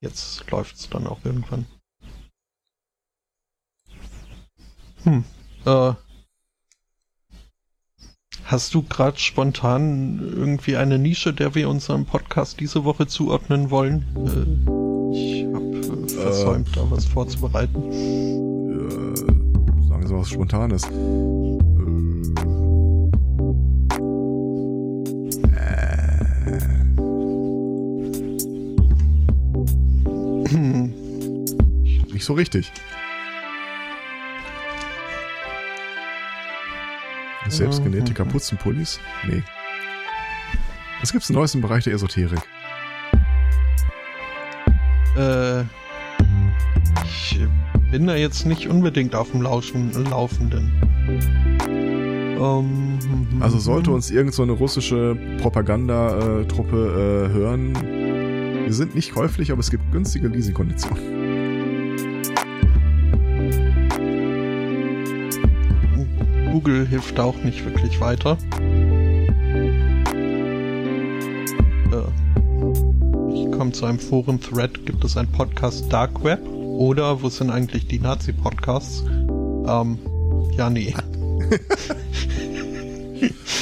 jetzt läuft es dann auch irgendwann. Hm. Äh, hast du gerade spontan irgendwie eine Nische, der wir unserem Podcast diese Woche zuordnen wollen? Äh, ich habe äh, versäumt, da was vorzubereiten. Äh, sagen Sie was Spontanes. Hm. Nicht so richtig. Selbstgenähte Kapuzenpullis? Nee. Was gibt's Neues im Bereich der Esoterik? Äh, ich bin da jetzt nicht unbedingt auf dem Lauschen, Laufenden. Um, ähm, also sollte uns irgend so eine russische Propagandatruppe äh, hören, wir sind nicht käuflich, aber es gibt günstige Leasingkonditionen. Google hilft auch nicht wirklich weiter. Äh, ich komme zu einem Foren-Thread. Gibt es einen Podcast Dark Web? Oder wo sind eigentlich die Nazi-Podcasts? Ähm, ja, nee.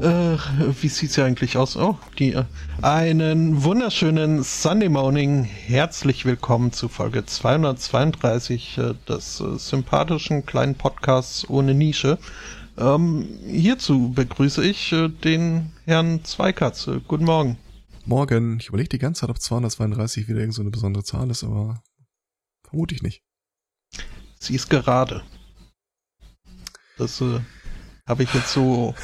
Äh, wie sieht's ja eigentlich aus? Oh, die. Äh, einen wunderschönen Sunday Morning. Herzlich willkommen zu Folge 232 äh, des äh, sympathischen kleinen Podcasts ohne Nische. Ähm, hierzu begrüße ich äh, den Herrn Zweikatze. Guten Morgen. Morgen. Ich überlege die ganze Zeit, ob 232 wieder irgendeine so besondere Zahl ist, aber vermute ich nicht. Sie ist gerade. Das äh, habe ich jetzt so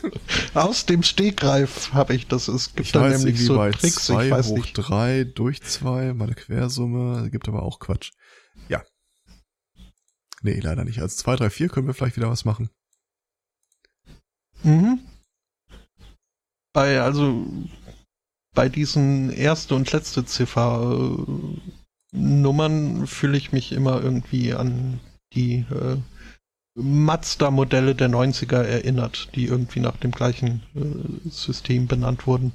aus dem Stegreif habe ich das. Es gibt ich da nämlich so bei Tricks. Zwei ich weiß hoch nicht. drei durch zwei, meine Quersumme, gibt aber auch Quatsch. Ja. Nee, leider nicht. Als zwei, drei, vier können wir vielleicht wieder was machen. Mhm. Bei, also, bei diesen erste und letzte Ziffer äh, Nummern fühle ich mich immer irgendwie an die äh, Mazda-Modelle der 90er erinnert, die irgendwie nach dem gleichen äh, System benannt wurden.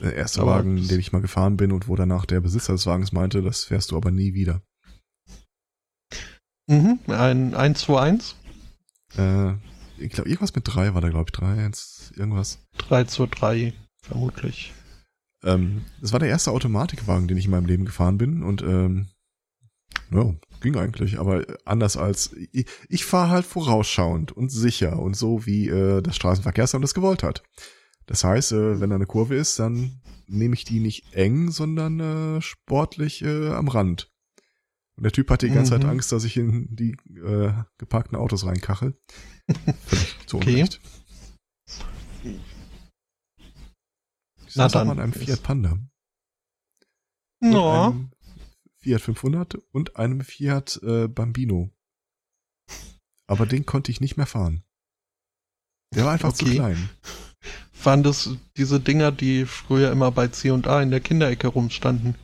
Der erste aber Wagen, den ich mal gefahren bin und wo danach der Besitzer des Wagens meinte, das fährst du aber nie wieder. Mhm, ein 121? Äh, ich glaube, irgendwas mit 3 war da, glaube ich. 3, 1, irgendwas. 3 zu 3, vermutlich. Ähm, das war der erste Automatikwagen, den ich in meinem Leben gefahren bin und ähm, ja, ging eigentlich, aber anders als ich, ich fahre halt vorausschauend und sicher und so wie äh, das Straßenverkehrsamt das gewollt hat. Das heißt, äh, wenn da eine Kurve ist, dann nehme ich die nicht eng, sondern äh, sportlich äh, am Rand. Und der Typ hatte die ganze mhm. Zeit Angst, dass ich in die äh, geparkten Autos reinkachel. Zu okay. Unrecht. Ich saß mal in einem Fiat Panda. No. Fiat 500 und einem Fiat äh, Bambino. Aber den konnte ich nicht mehr fahren. Der war einfach okay. zu klein. Waren das diese Dinger, die früher immer bei C&A in der Kinderecke rumstanden?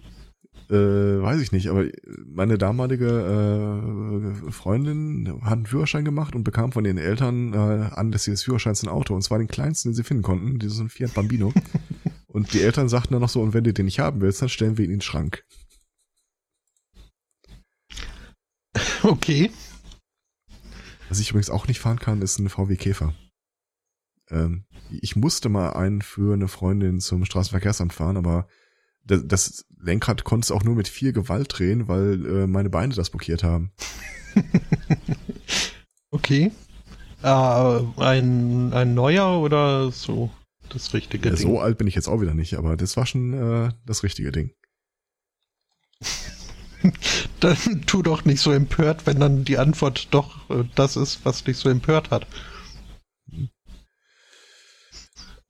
Äh, weiß ich nicht, aber meine damalige äh, Freundin hat einen Führerschein gemacht und bekam von ihren Eltern äh, anlässlich des Führerscheins ein Auto. Und zwar den kleinsten, den sie finden konnten, diesen Fiat Bambino. und die Eltern sagten dann noch so, und wenn du den nicht haben willst, dann stellen wir ihn in den Schrank. Okay. Was ich übrigens auch nicht fahren kann, ist ein VW Käfer. Ähm, ich musste mal einen für eine Freundin zum Straßenverkehrsamt fahren, aber das, Lenkrad konnte es auch nur mit viel Gewalt drehen, weil äh, meine Beine das blockiert haben. okay. Äh, ein, ein neuer oder so das richtige ja, Ding? So alt bin ich jetzt auch wieder nicht, aber das war schon äh, das richtige Ding. dann tu doch nicht so empört, wenn dann die Antwort doch äh, das ist, was dich so empört hat.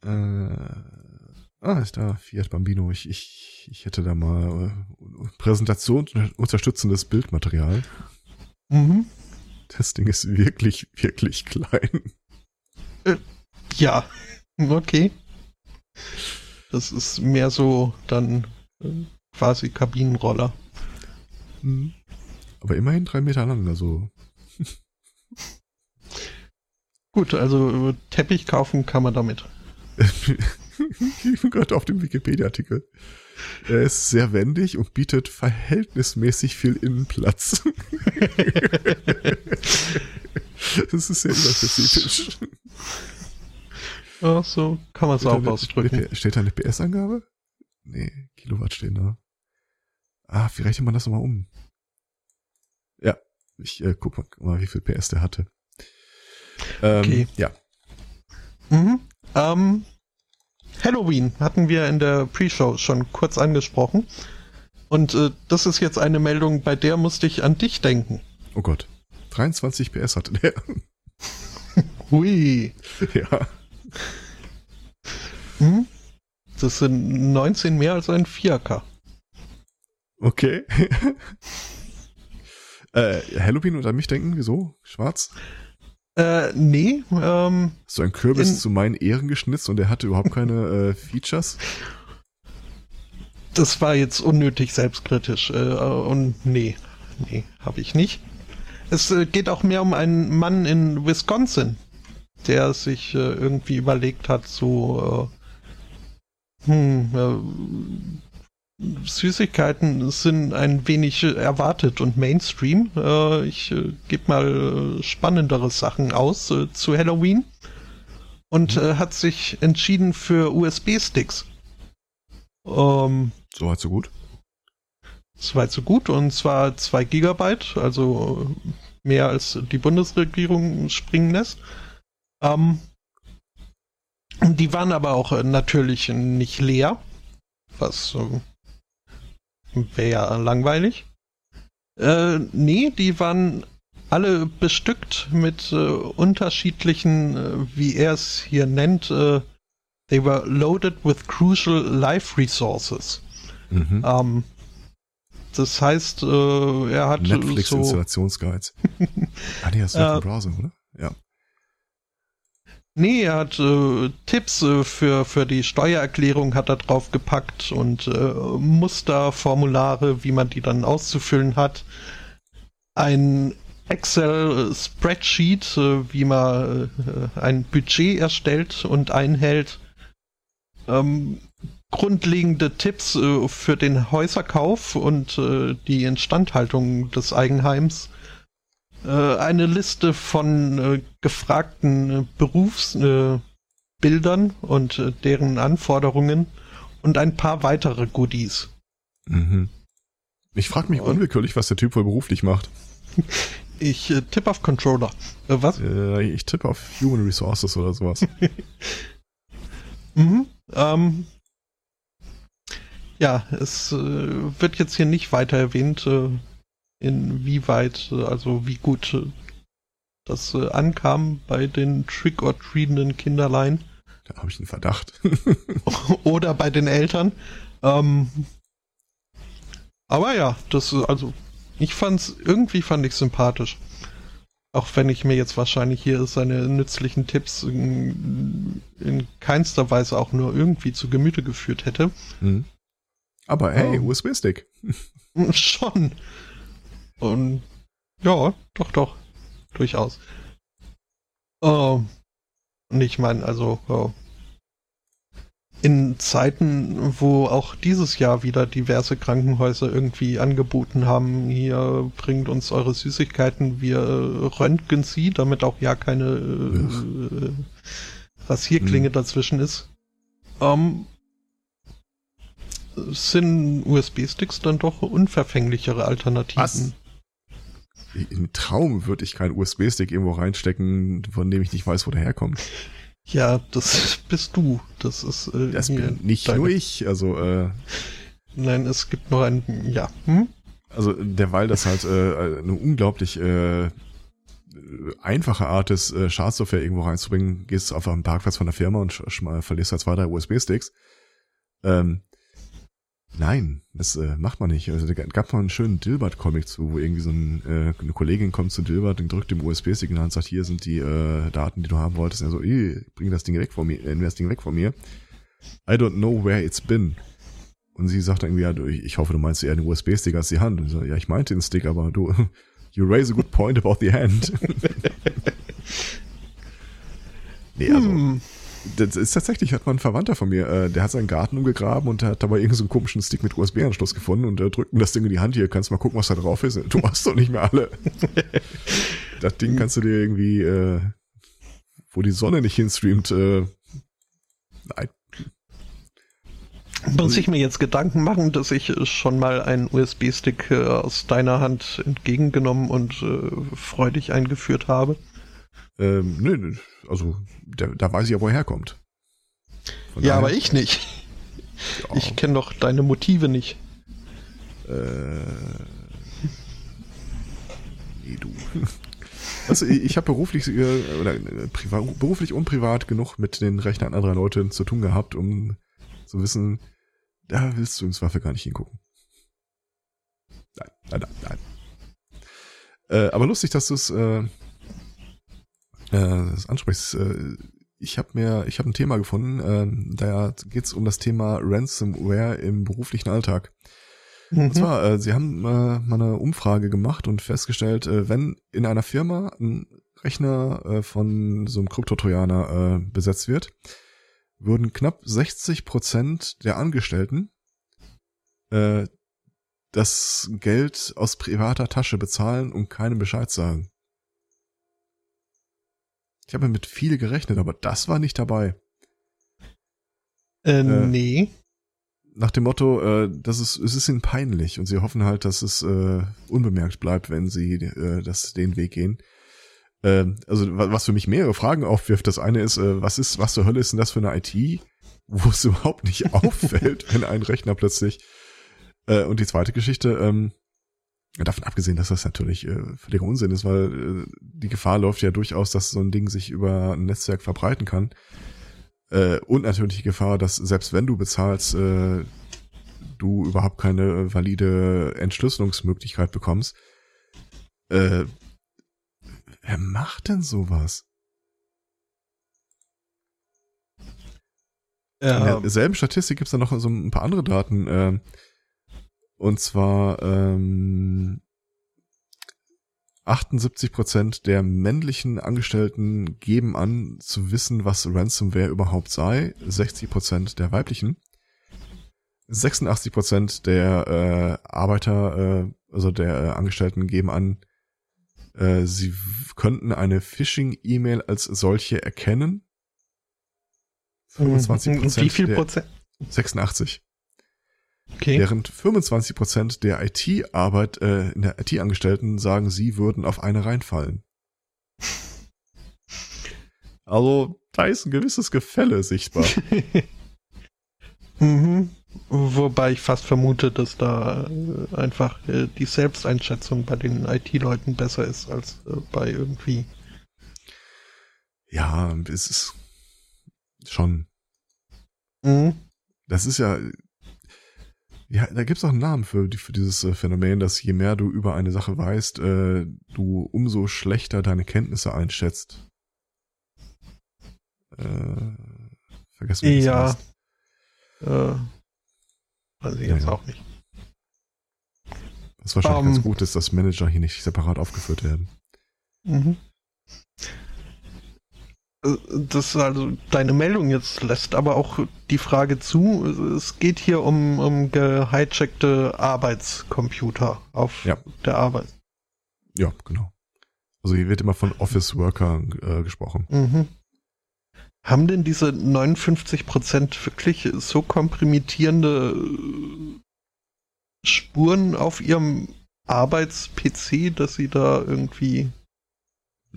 Äh, ah, ist da Fiat Bambino. Ich, ich, ich hätte da mal äh, Präsentation unterstützendes Bildmaterial. Mhm. Das Ding ist wirklich, wirklich klein. Äh, ja, okay. Das ist mehr so dann äh, quasi Kabinenroller. Mhm. Aber immerhin drei Meter lang, also. Gut, also Teppich kaufen kann man damit. ich bin gerade auf dem Wikipedia-Artikel. Er ist sehr wendig und bietet verhältnismäßig viel Innenplatz. das ist sehr überspezifisch. Ach so, kann man es auch ausdrücken. Steht da eine PS-Angabe? Nee, Kilowatt stehen da. Ah, wie rechnet man das nochmal um? Ja, ich äh, guck mal, mal, wie viel PS der hatte. Ähm, okay. Ja. Mhm. Ähm, Halloween hatten wir in der Pre-Show schon kurz angesprochen. Und äh, das ist jetzt eine Meldung, bei der musste ich an dich denken. Oh Gott. 23 PS hatte der. Hui. Ja. Hm? Das sind 19 mehr als ein 4K. Okay. äh, Halloween und an mich denken, wieso? Schwarz? Äh, nee. Ähm, so ein Kürbis in, zu meinen Ehren geschnitzt und er hatte überhaupt keine äh, Features? Das war jetzt unnötig selbstkritisch. Äh, und nee, nee, habe ich nicht. Es äh, geht auch mehr um einen Mann in Wisconsin, der sich äh, irgendwie überlegt hat, so äh, hm, äh, Süßigkeiten sind ein wenig erwartet und Mainstream. Äh, ich äh, gebe mal äh, spannendere Sachen aus äh, zu Halloween und mhm. Äh, hat sich entschieden für USB-Sticks. Ähm, so weit so gut. So weit so gut und zwar 2 Gigabyte, also mehr als die Bundesregierung springen lässt. Ähm, die waren aber auch natürlich nicht leer, was Wäre ja langweilig. Äh, nee, die waren alle bestückt mit äh, unterschiedlichen, äh, wie er es hier nennt, äh, they were loaded with crucial life resources. Mhm. Ähm, das heißt, äh, er hat Netflix so Installationsguides. ah, nee, das ist äh, Browser, oder? Nee, er hat äh, Tipps äh, für, für die Steuererklärung hat er drauf und äh, Musterformulare, wie man die dann auszufüllen hat. Ein Excel-Spreadsheet, äh, wie man äh, ein Budget erstellt und einhält. Ähm, grundlegende Tipps äh, für den Häuserkauf und die Instandhaltung des Eigenheims eine Liste von äh, gefragten äh, Berufsbildern und äh, deren Anforderungen und ein paar weitere Goodies. Mhm. Ich frage mich unwillkürlich, was der Typ wohl beruflich macht. Ich äh, tippe auf Controller. Äh, was? Äh, ich tippe auf Human Resources oder sowas. mhm. Ähm, ja, es äh, wird jetzt hier nicht weiter erwähnt, äh, inwieweit, äh, also wie gut äh, das äh, ankam bei den trick-or-treatenden Kinderlein. Da habe ich einen Verdacht. Oder bei den Eltern. Ähm, aber ja, das also ich fand's irgendwie fand ich sympathisch. Auch wenn ich mir jetzt wahrscheinlich hier seine nützlichen Tipps in, in keinster Weise auch nur irgendwie zu Gemüte geführt hätte. Mhm. Aber hey, ähm, USB-Stick. Schon. Und ja, doch, doch, durchaus. Uh, und ich meine, also uh, in Zeiten, wo auch dieses Jahr wieder diverse Krankenhäuser irgendwie angeboten haben, hier bringt uns eure Süßigkeiten, wir röntgen sie, damit auch ja keine äh, Rasierklinge hm. dazwischen ist. Um, sind USB-Sticks dann doch unverfänglichere Alternativen. Was? Im Traum würde ich keinen USB-Stick irgendwo reinstecken, von dem ich nicht weiß, wo der herkommt. Ja, das bist du. Das ist äh, das bin nicht deine... nur ich. Also äh, nein, es gibt noch einen. Ja. Hm? Also derweil das halt äh, eine unglaublich äh, einfache Art ist, äh, Schadsoftware irgendwo reinzubringen, gehst auf einen Parkplatz von der Firma und verlierst halt zwei, drei USB-Sticks. Ähm, Nein, das äh, macht man nicht. Also da gab mal einen schönen Dilbert-Comic zu, wo irgendwie so ein, äh, eine Kollegin kommt zu Dilbert und drückt dem Hand und sagt, hier sind die äh, Daten, die du haben wolltest. Und er so, bring das Ding weg von mir, äh, das Ding weg von mir. I don't know where it's been. Und sie sagt irgendwie, ja, ich hoffe, du meinst eher den USB-Stick als die Hand. Und so, ja, ich meinte den Stick, aber du, you raise a good point about the hand. nee, also, hm. Das ist tatsächlich, hat man ein Verwandter von mir, äh, der hat seinen Garten umgegraben und hat dabei irgendeinen so komischen Stick mit USB-Anschluss gefunden und äh, drückt ihm das Ding in die Hand hier, kannst mal gucken, was da drauf ist. Du hast doch nicht mehr alle. das Ding kannst du dir irgendwie, äh, wo die Sonne nicht hinstreamt, äh, nein. Muss ich mir jetzt Gedanken machen, dass ich schon mal einen USB-Stick äh, aus deiner Hand entgegengenommen und äh, freudig eingeführt habe? Ähm, nö, nö, also da, da weiß ich ja, wo er herkommt. Von ja, daher, aber ich nicht. Ja. Ich kenne doch deine Motive nicht. Äh, nee, du. Also ich habe beruflich äh, oder äh, privat, beruflich und privat genug mit den Rechnern anderer Leute zu tun gehabt, um zu wissen, da willst du im Zweifel gar nicht hingucken. Nein, nein, nein, nein. Äh, aber lustig, dass du es äh, äh, das ansprichst. Äh, ich habe mir, ich habe ein Thema gefunden, äh, da geht es um das Thema Ransomware im beruflichen Alltag. Mhm. Und zwar, äh, sie haben äh, mal eine Umfrage gemacht und festgestellt, äh, wenn in einer Firma ein Rechner äh, von so einem Kryptotrojaner äh, besetzt wird, würden knapp 60 Prozent der Angestellten äh, das Geld aus privater Tasche bezahlen und keinem Bescheid sagen. Ich habe mit viel gerechnet, aber das war nicht dabei. Äh, äh, nee. Nach dem Motto, äh, das ist, es ist ihnen peinlich und sie hoffen halt, dass es äh, unbemerkt bleibt, wenn sie äh, das den Weg gehen. Äh, also was für mich mehrere Fragen aufwirft. Das eine ist, äh, was ist, was zur Hölle ist denn das für eine IT, wo es überhaupt nicht auffällt, wenn ein Rechner plötzlich. Äh, und die zweite Geschichte, ähm, Davon abgesehen, dass das natürlich äh, völliger Unsinn ist, weil äh, die Gefahr läuft ja durchaus, dass so ein Ding sich über ein Netzwerk verbreiten kann. Äh, und natürlich die Gefahr, dass selbst wenn du bezahlst, äh, du überhaupt keine valide Entschlüsselungsmöglichkeit bekommst. Äh, wer macht denn sowas? Ja. In derselben Statistik gibt's da noch so ein paar andere Daten. Äh, und zwar ähm, 78 Prozent der männlichen Angestellten geben an zu wissen, was Ransomware überhaupt sei. 60 Prozent der weiblichen. 86 Prozent der äh, Arbeiter, äh, also der äh, Angestellten geben an, äh, sie könnten eine Phishing-E-Mail als solche erkennen. 25 Prozent. Wie viel Prozent? 86. Okay. Während 25 Prozent der IT-Arbeit, äh, in der IT-Angestellten sagen, sie würden auf eine reinfallen. Also, da ist ein gewisses Gefälle sichtbar. mhm. Wobei ich fast vermute, dass da äh, einfach äh, die Selbsteinschätzung bei den IT-Leuten besser ist als äh, bei irgendwie. Ja, es ist schon. Mhm. Das ist ja, ja, da gibt's auch einen Namen für, für dieses äh, Phänomen, dass je mehr du über eine Sache weißt, äh, du umso schlechter deine Kenntnisse einschätzt. Äh, vergessen wir Ja. Äh, weiß ich ja, jetzt ja. auch nicht. Was wahrscheinlich um, ganz ähm. gut ist, dass Manager hier nicht separat aufgeführt werden. Mhm das also deine Meldung jetzt lässt aber auch die Frage zu, es geht hier um, um gehijackte Arbeitscomputer auf ja. der Arbeit. Ja, genau. Also hier wird immer von Office Worker äh, gesprochen. Mhm. Haben denn diese 59% wirklich so komprimitierende Spuren auf ihrem Arbeits-PC, dass sie da irgendwie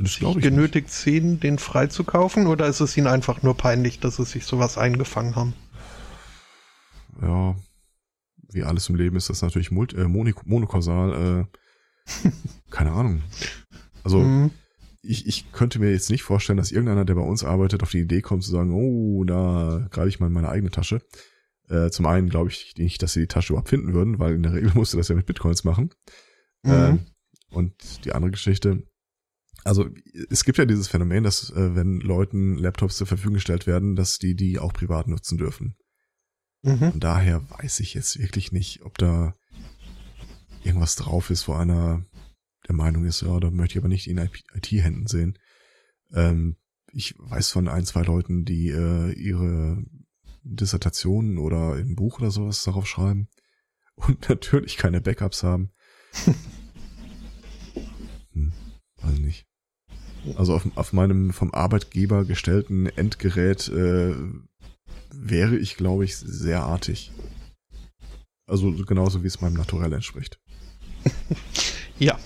das sich genötigt nicht. sehen, den freizukaufen? Oder ist es ihnen einfach nur peinlich, dass sie sich sowas eingefangen haben? Ja, wie alles im Leben ist das natürlich multi, äh, monokausal. Äh, keine Ahnung. Also mhm. ich, ich könnte mir jetzt nicht vorstellen, dass irgendeiner, der bei uns arbeitet, auf die Idee kommt zu sagen, oh, da greife ich mal in meine eigene Tasche. Äh, zum einen glaube ich nicht, dass sie die Tasche überhaupt finden würden, weil in der Regel musste das ja mit Bitcoins machen. Mhm. Äh, und die andere Geschichte, also es gibt ja dieses Phänomen, dass äh, wenn Leuten Laptops zur Verfügung gestellt werden, dass die die auch privat nutzen dürfen. Mhm. Von daher weiß ich jetzt wirklich nicht, ob da irgendwas drauf ist, wo einer der Meinung ist, ja, da möchte ich aber nicht in IT-Händen sehen. Ähm, ich weiß von ein, zwei Leuten, die äh, ihre Dissertationen oder ein Buch oder sowas darauf schreiben und natürlich keine Backups haben. hm, weiß nicht. Also auf, auf meinem vom Arbeitgeber gestellten Endgerät äh, wäre ich, glaube ich, sehr artig. Also genauso wie es meinem Naturell entspricht. ja.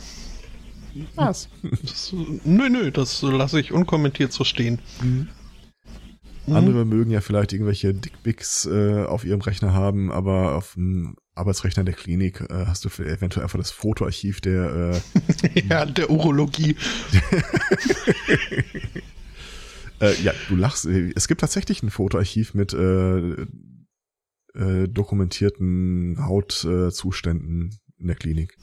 Was? Das, nö, nö, das lasse ich unkommentiert so stehen. Mhm. Andere mögen ja vielleicht irgendwelche Dickpics äh, auf ihrem Rechner haben, aber auf dem Arbeitsrechner der Klinik äh, hast du eventuell einfach das Fotoarchiv der äh, ja der Urologie. äh, ja, du lachst. Es gibt tatsächlich ein Fotoarchiv mit äh, äh, dokumentierten Hautzuständen in der Klinik.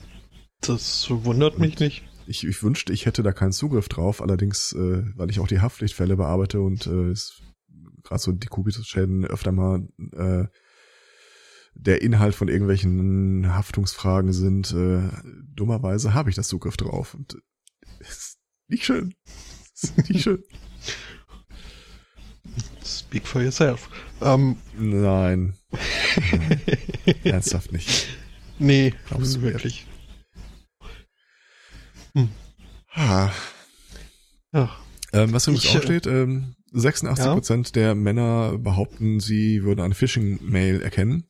Das wundert Und mich nicht. Ich, ich wünschte, ich hätte da keinen Zugriff drauf, allerdings, äh, weil ich auch die Haftpflichtfälle bearbeite und äh, gerade so Dekubitus-Schäden öfter mal äh, der Inhalt von irgendwelchen Haftungsfragen sind, äh, dummerweise habe ich das Zugriff drauf. Und äh, ist nicht schön. Ist nicht schön. Speak for yourself. Um, ähm, Nein. Ernsthaft nicht. Nee, Glaubst du wirklich. Hm. Ha. Ja. Ähm, was übrigens auch steht, ähm, 86 Prozent ja. der Männer behaupten, sie würden eine Phishing-Mail erkennen.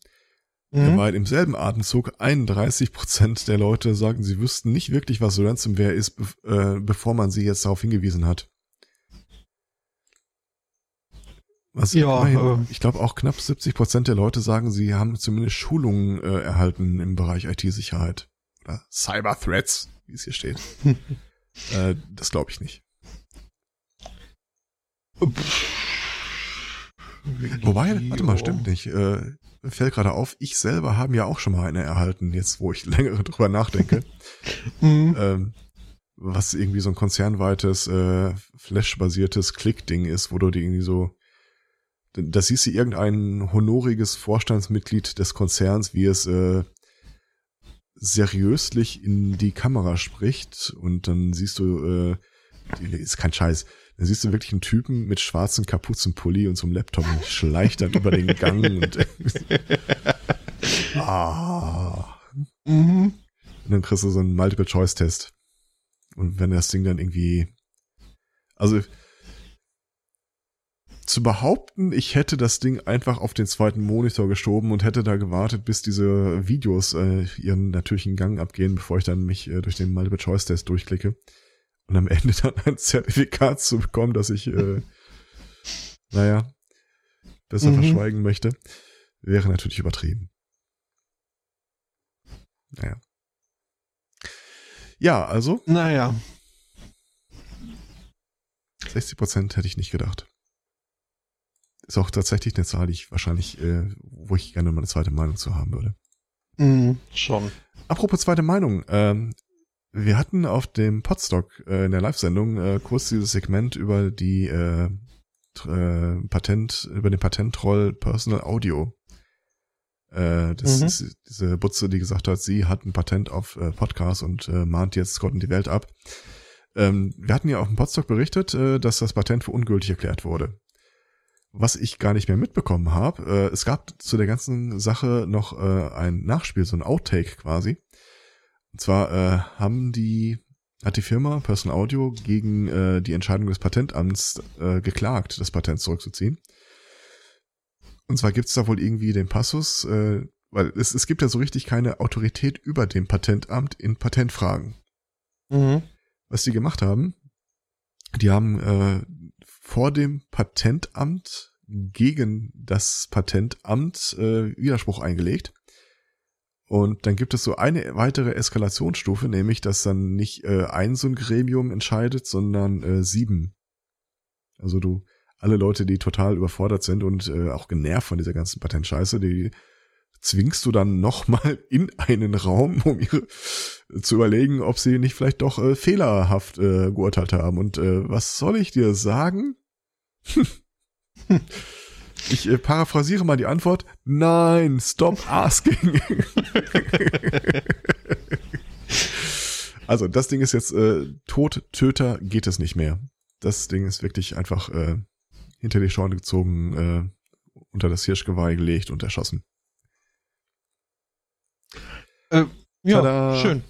Mhm. Dabei im selben Atemzug 31 Prozent der Leute sagen, sie wüssten nicht wirklich, was Ransomware ist, be äh, bevor man sie jetzt darauf hingewiesen hat. Was ja, immerhin, äh, ich glaube auch knapp 70 Prozent der Leute sagen, sie haben zumindest Schulungen äh, erhalten im Bereich IT-Sicherheit. Oder Cyber Threats, wie es hier steht. äh, das glaube ich nicht. Wobei, warte mal, stimmt nicht. Äh, fällt gerade auf, ich selber habe ja auch schon mal eine erhalten, jetzt wo ich länger drüber nachdenke. mhm. ähm, was irgendwie so ein konzernweites, äh, Flash-basiertes Klick-Ding ist, wo du die irgendwie so, da siehst du irgendein honoriges Vorstandsmitglied des Konzerns, wie es äh, seriöslich in die Kamera spricht und dann siehst du, äh, ist kein Scheiß, da siehst du wirklich einen Typen mit schwarzem Kapuzenpulli und so einem Laptop und schleicht dann über den Gang und ah. Mhm. Und dann kriegst du so einen Multiple-Choice-Test. Und wenn das Ding dann irgendwie, also zu behaupten, ich hätte das Ding einfach auf den zweiten Monitor geschoben und hätte da gewartet, bis diese Videos äh, ihren natürlichen Gang abgehen, bevor ich dann mich äh, durch den Multiple-Choice-Test durchklicke und am Ende dann ein Zertifikat zu bekommen, dass ich, äh, naja, besser mhm. verschweigen möchte, wäre natürlich übertrieben. Naja. Ja, also. Naja. 60 Prozent hätte ich nicht gedacht. Ist auch tatsächlich eine Zahl, die ich wahrscheinlich, äh, wo ich gerne mal eine zweite Meinung zu haben würde. Mm, schon. Apropos zweite Meinung, ähm, wir hatten auf dem Podstock äh, in der Live-Sendung äh, kurz dieses Segment über die äh, äh, Patent, über den Patentroll Personal Audio. Äh, das mhm. ist diese Butze, die gesagt hat, sie hat ein Patent auf äh, Podcast und äh, mahnt jetzt Gott und die Welt ab. Ähm, wir hatten ja auf dem Podstock berichtet, äh, dass das Patent für ungültig erklärt wurde. Was ich gar nicht mehr mitbekommen habe, äh, es gab zu der ganzen Sache noch äh, ein Nachspiel, so ein Outtake quasi. Und zwar äh, haben die hat die Firma Person Audio gegen äh, die Entscheidung des Patentamts äh, geklagt, das Patent zurückzuziehen. Und zwar gibt es da wohl irgendwie den Passus, äh, weil es, es gibt ja so richtig keine Autorität über dem Patentamt in Patentfragen. Mhm. Was die gemacht haben, die haben äh, vor dem Patentamt gegen das Patentamt äh, Widerspruch eingelegt und dann gibt es so eine weitere Eskalationsstufe, nämlich dass dann nicht äh, ein so ein Gremium entscheidet, sondern äh, sieben. Also du, alle Leute, die total überfordert sind und äh, auch genervt von dieser ganzen Patentscheiße, die zwingst du dann nochmal in einen Raum, um ihre zu überlegen, ob sie nicht vielleicht doch äh, fehlerhaft äh, geurteilt haben. Und äh, was soll ich dir sagen? Ich äh, paraphrasiere mal die Antwort. Nein, stop asking. also, das Ding ist jetzt äh, tot, Töter geht es nicht mehr. das Ding ist wirklich einfach äh, hinter die Schorne gezogen, äh, unter das Hirschgeweih gelegt und erschossen. Äh, ja, Tada. schön.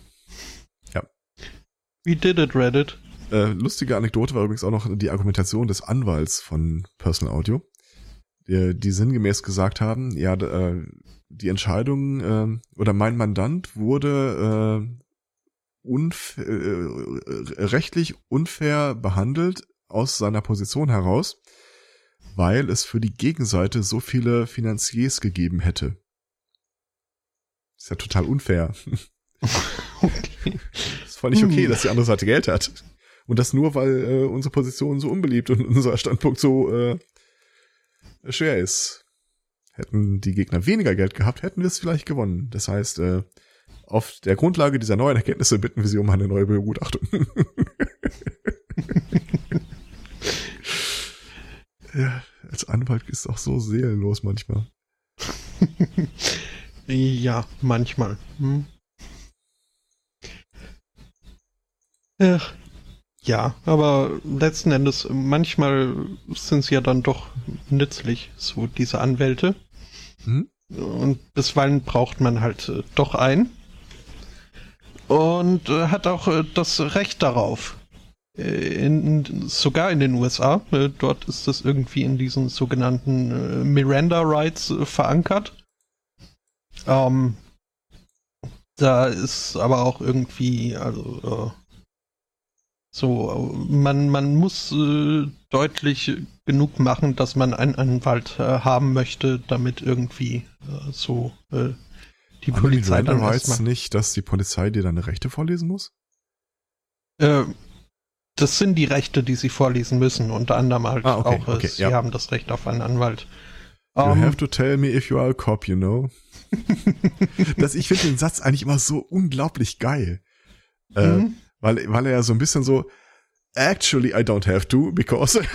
Ja. We did it, Reddit. Äh, lustige Anekdote war übrigens auch noch die Argumentation des Anwalts von Personal Audio, die, die sinngemäß gesagt haben, ja, äh, die Entscheidung äh, oder mein Mandant wurde äh, unf äh, rechtlich unfair behandelt aus seiner Position heraus, weil es für die Gegenseite so viele Finanziers gegeben hätte. Ist ja total unfair. Okay. Das fand ich okay, Hm. dass die andere Seite Geld hat. Und das nur, weil äh, unsere Position so unbeliebt und unser Standpunkt so äh, schwer ist. Hätten die Gegner weniger Geld gehabt, hätten wir es vielleicht gewonnen. Das heißt, äh, auf der Grundlage dieser neuen Erkenntnisse bitten wir Sie um eine neue Begutachtung. ja, als Anwalt ist auch so seelenlos manchmal. Ja, manchmal. Hm. Ach, ja, aber letzten Endes, manchmal sind sie ja dann doch nützlich, so diese Anwälte. Hm? Und bisweilen braucht man halt äh, doch einen. Und äh, hat auch äh, das Recht darauf. In, sogar in den USA. Dort ist das irgendwie in diesen sogenannten Miranda Rights verankert. Ähm, da ist aber auch irgendwie, also so, man, man muss äh, deutlich genug machen, dass man einen Anwalt äh, haben möchte, damit irgendwie äh, so äh, die die Polizei dann erstmal. nicht, dass die Polizei dir deine Rechte vorlesen muss? Äh, das sind die Rechte, die sie vorlesen müssen, unter anderem halt Ah, okay, auch, äh, okay, sie ja. haben das Recht auf einen Anwalt. You Ähm, have to tell me if you are a cop, you know. das, ich finde den Satz eigentlich immer so unglaublich geil. Äh, mhm. Weil, weil er ja so ein bisschen so, actually I don't have to, because.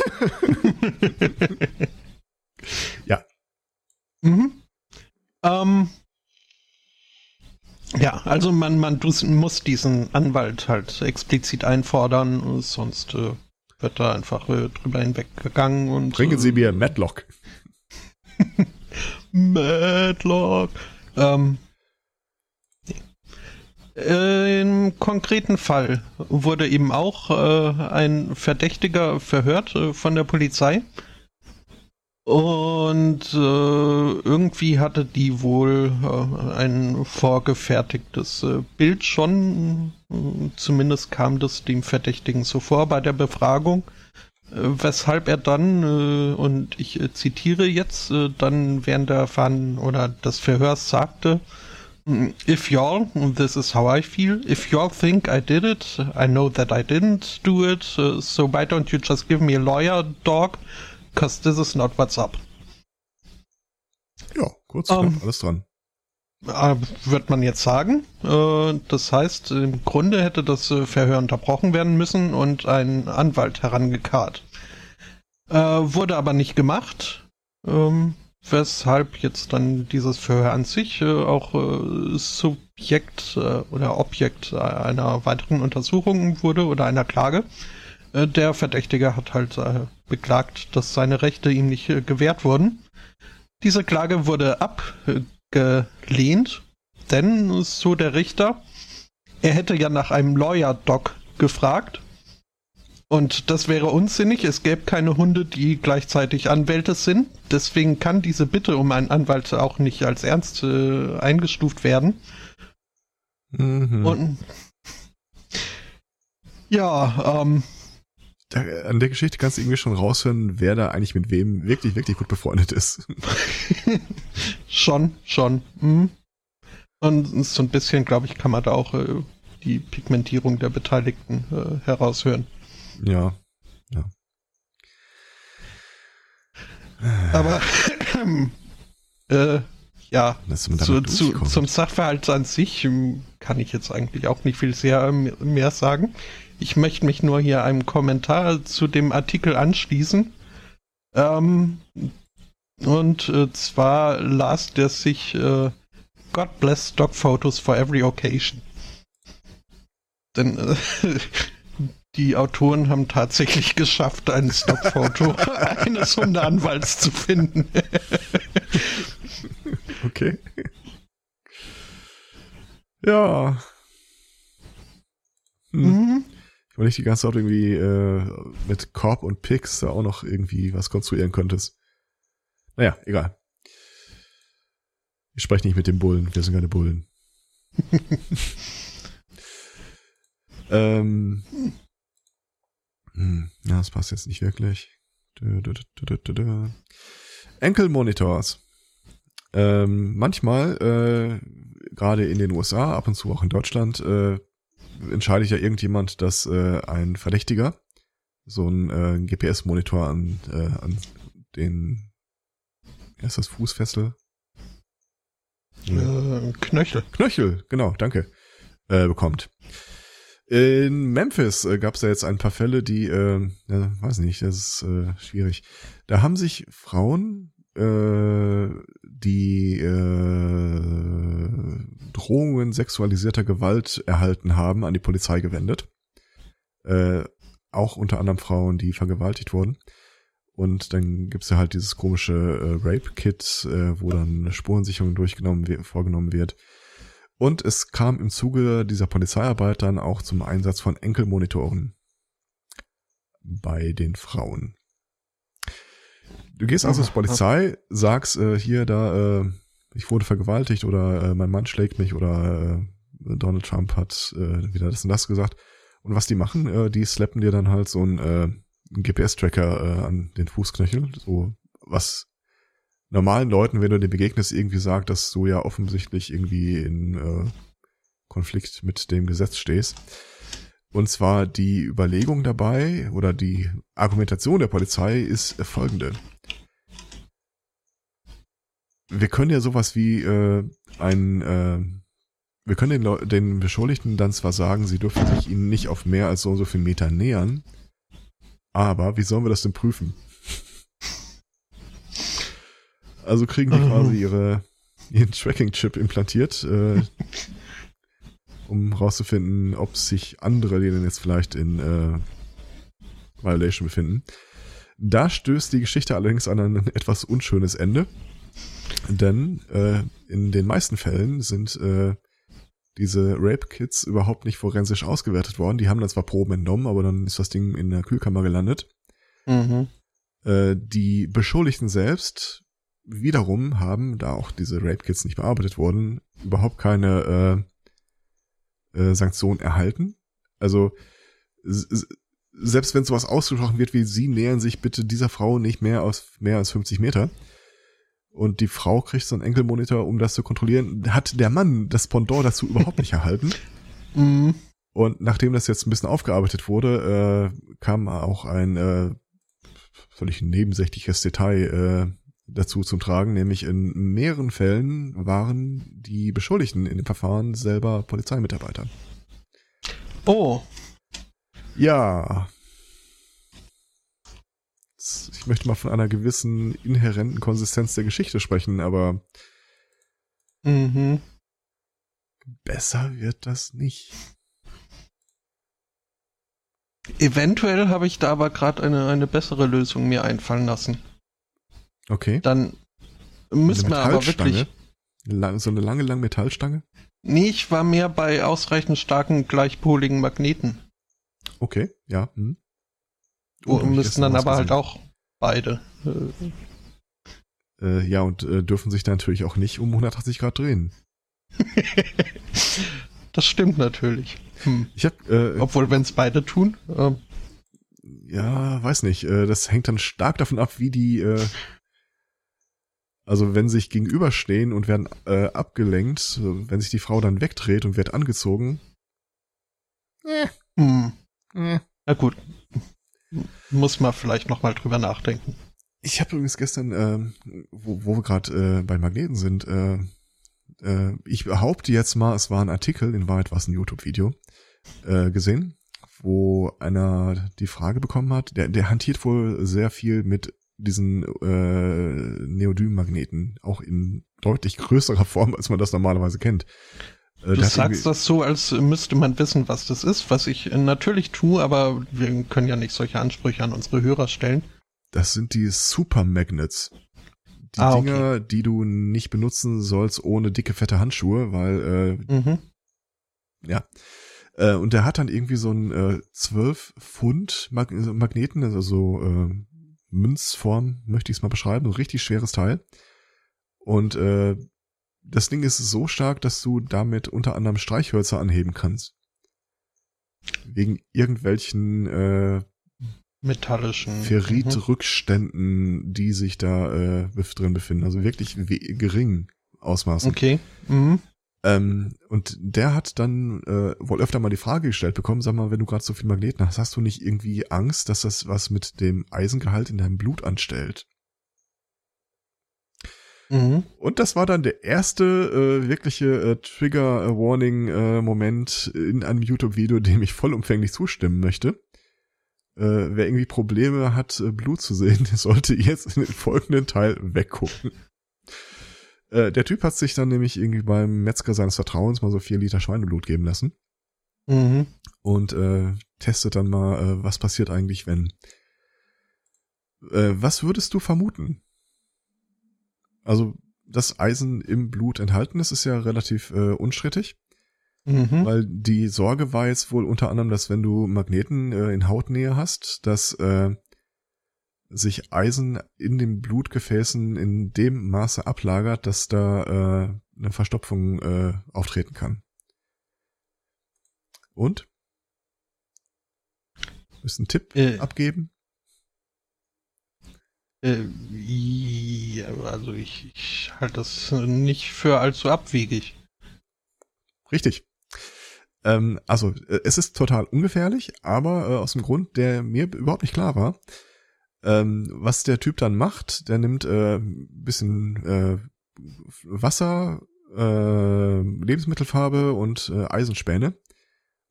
Mhm. Ähm, ja, also man, man muss diesen Anwalt halt explizit einfordern, sonst äh, wird da einfach äh, drüber hinweggegangen und Bringen äh, Sie mir Matlock. Madlock. Ähm, nee. Äh, Im konkreten Fall wurde eben auch äh, ein Verdächtiger verhört äh, von der Polizei. Und äh, irgendwie hatte die wohl äh, ein vorgefertigtes äh, Bild schon. Zumindest kam das dem Verdächtigen so vor bei der Befragung. Weshalb er dann, und ich zitiere jetzt, dann während der Verhandlung oder des Verhörs sagte, "Mm, If y'all, this is how I feel, if y'all think I did it, I know that I didn't do it, uh, so why don't you just give me a lawyer, dog? Cause this is not what's up. Ja, kurz, Ähm. knapp, alles dran. Äh, wird man jetzt sagen. Äh, das heißt, im Grunde hätte das äh, Verhör unterbrochen werden müssen und ein Anwalt herangekarrt. Wurde aber nicht gemacht, ähm, weshalb jetzt dann dieses Verhör an sich äh, auch äh, Subjekt äh, oder Objekt einer weiteren Untersuchung wurde oder einer Klage. Äh, der Verdächtige hat halt äh, beklagt, dass seine Rechte ihm nicht äh, gewährt wurden. Diese Klage wurde abgelehnt, denn so der Richter, er hätte ja nach einem Lawyer-Doc gefragt. Und das wäre unsinnig. Es gäbe keine Hunde, die gleichzeitig Anwälte sind. Deswegen kann diese Bitte um einen Anwalt auch nicht als ernst äh, eingestuft werden. Mhm. Und ja, ähm, an der Geschichte kannst du irgendwie schon raushören, wer da eigentlich mit wem wirklich, wirklich gut befreundet ist. schon, schon. Mhm. Und so ein bisschen, glaube ich, kann man da auch äh, die Pigmentierung der Beteiligten äh, heraushören. Ja. Aber äh, ja, zu, zu, zum Sachverhalt an sich ähm, kann ich jetzt eigentlich auch nicht viel sehr ähm, mehr sagen. Ich möchte mich nur hier einem Kommentar zu dem Artikel anschließen. Ähm, und äh, zwar las der sich äh, God bless Stock Photos for every occasion. Denn äh, Die Autoren haben tatsächlich geschafft, ein Stockfoto eines Hundeanwalts zu finden. okay. Ja. Hm. Mhm. Ich wollte nicht die ganze Zeit irgendwie äh, mit Korb und Pix da auch noch irgendwie was konstruieren könntest. Naja, egal. Ich spreche nicht mit dem Bullen, wir sind keine Bullen. ähm, hm, ja, das passt jetzt nicht wirklich. Enkelmonitors. Ähm, manchmal, äh, gerade in den USA, ab und zu auch in Deutschland, äh, entscheidet ja irgendjemand, dass äh, ein Verdächtiger so ein äh, GPS-Monitor an, äh, an den, wie heißt das, Fußfessel? Äh, Knöchel. Knöchel, genau, danke, äh, bekommt. In Memphis äh, gab es ja jetzt ein paar Fälle, die, äh, ja, weiß nicht, das ist äh, schwierig. Da haben sich Frauen, äh, die äh, Drohungen sexualisierter Gewalt erhalten haben, an die Polizei gewendet. Äh, auch unter anderem Frauen, die vergewaltigt wurden. Und dann gibt's ja halt dieses komische äh, Rape-Kit, äh, wo dann Spurensicherung durchgenommen vorgenommen wird. Und es kam im Zuge dieser Polizeiarbeit dann auch zum Einsatz von Enkelmonitoren bei den Frauen. Du gehst also zur Polizei, sagst äh, hier da, äh, ich wurde vergewaltigt oder äh, mein Mann schlägt mich oder äh, Donald Trump hat äh, wieder das und das gesagt. Und was die machen, äh, die slappen dir dann halt so einen, äh, einen GPS-Tracker äh, an den Fußknöchel, so was normalen Leuten, wenn du dir begegnest, irgendwie sagt, dass du ja offensichtlich irgendwie in äh, Konflikt mit dem Gesetz stehst. Und zwar die Überlegung dabei oder die Argumentation der Polizei ist folgende. Wir können ja sowas wie äh, ein, äh, wir können den, den Beschuldigten dann zwar sagen, sie dürfen sich ihnen nicht auf mehr als so und so viel Meter nähern, aber wie sollen wir das denn prüfen? Also kriegen die quasi ihre, ihren Tracking-Chip implantiert, äh, um rauszufinden, ob sich andere denen jetzt vielleicht in äh, Violation befinden. Da stößt die Geschichte allerdings an ein etwas unschönes Ende. Denn äh, in den meisten Fällen sind äh, diese Rape-Kits überhaupt nicht forensisch ausgewertet worden. Die haben dann zwar Proben entnommen, aber dann ist das Ding in der Kühlkammer gelandet. Mhm. Äh, die Beschuldigten selbst wiederum haben, da auch diese Rape-Kits nicht bearbeitet wurden, überhaupt keine äh, äh, Sanktion erhalten. Also selbst wenn sowas ausgesprochen wird wie sie nähern sich bitte dieser Frau nicht mehr aus mehr als 50 Meter und die Frau kriegt so einen Enkelmonitor, um das zu kontrollieren, hat der Mann das Pendant dazu überhaupt nicht erhalten. Mhm. Und nachdem das jetzt ein bisschen aufgearbeitet wurde, äh, kam auch ein äh, völlig nebensächliches Detail äh, dazu zum Tragen, nämlich in mehreren Fällen waren die Beschuldigten in dem Verfahren selber Polizeimitarbeiter. Oh. Ja. Ich möchte mal von einer gewissen inhärenten Konsistenz der Geschichte sprechen, aber mhm. besser wird das nicht. Eventuell habe ich da aber gerade eine, eine bessere Lösung mir einfallen lassen. Okay. Dann müssen wir aber wirklich. Lang, so eine lange, lange Metallstange? Nee, ich war mehr bei ausreichend starken, gleichpoligen Magneten. Okay, ja. Hm. Oh, und müssen dann aber halt auch beide. Äh, äh, ja, und äh, dürfen sich dann natürlich auch nicht um 180 Grad drehen. das stimmt natürlich. Hm. Ich hab, äh, Obwohl, wenn es beide tun. Äh, ja, weiß nicht. Äh, das hängt dann stark davon ab, wie die also wenn sich gegenüberstehen und werden äh, abgelenkt, wenn sich die Frau dann wegdreht und wird angezogen. Äh. Hm. Äh. Na gut. Muss man vielleicht nochmal drüber nachdenken. Ich habe übrigens gestern, äh, wo, wo wir gerade äh, bei Magneten sind, äh, äh, ich behaupte jetzt mal, es war ein Artikel, in Wahrheit war es ein YouTube-Video, äh, gesehen, wo einer die Frage bekommen hat, der, der hantiert wohl sehr viel mit diesen äh, Neodym-Magneten, auch in deutlich größerer Form, als man das normalerweise kennt. Äh, du sagst das so, als müsste man wissen, was das ist, was ich natürlich tue, aber wir können ja nicht solche Ansprüche an unsere Hörer stellen. Das sind die Super Magnets. Die ah, Dinger, okay. die du nicht benutzen sollst ohne dicke, fette Handschuhe, weil, äh, mhm. ja. Äh, und der hat dann irgendwie so einen äh, 12 Pfund Mag Magneten, also so äh, Münzform, möchte ich es mal beschreiben, ein richtig schweres Teil. Und äh, das Ding ist so stark, dass du damit unter anderem Streichhölzer anheben kannst. Wegen irgendwelchen äh, metallischen Ferritrückständen, die sich da äh, drin befinden. Also wirklich gering Ausmaßen. Okay. Mhm. Ähm, und der hat dann äh, wohl öfter mal die Frage gestellt bekommen, sag mal, wenn du gerade so viel Magneten hast, hast du nicht irgendwie Angst, dass das was mit dem Eisengehalt in deinem Blut anstellt? Mhm. Und das war dann der erste äh, wirkliche äh, Trigger-Warning-Moment äh, in einem YouTube-Video, dem ich vollumfänglich zustimmen möchte. Äh, wer irgendwie Probleme hat, äh, Blut zu sehen, der sollte jetzt in den folgenden Teil weggucken. Äh, der Typ hat sich dann nämlich irgendwie beim Metzger seines Vertrauens mal so vier Liter Schweineblut geben lassen. Mhm. Und äh, testet dann mal, äh, was passiert eigentlich, wenn. Äh, was würdest du vermuten? Also das Eisen im Blut enthalten ist, ist ja relativ äh, unstrittig. Mhm. Weil die Sorge war jetzt wohl unter anderem, dass wenn du Magneten äh, in Hautnähe hast, dass äh, sich Eisen in den Blutgefäßen in dem Maße ablagert, dass da äh, eine Verstopfung äh, auftreten kann. Und? Willst du einen Tipp äh, abgeben? Äh, ja, also ich, ich halte das nicht für allzu abwegig. Richtig. Ähm, also äh, es ist total ungefährlich, aber äh, aus dem Grund, der mir überhaupt nicht klar war. Ähm, was der Typ dann macht, der nimmt äh, bisschen äh, Wasser, äh, Lebensmittelfarbe und äh, Eisenspäne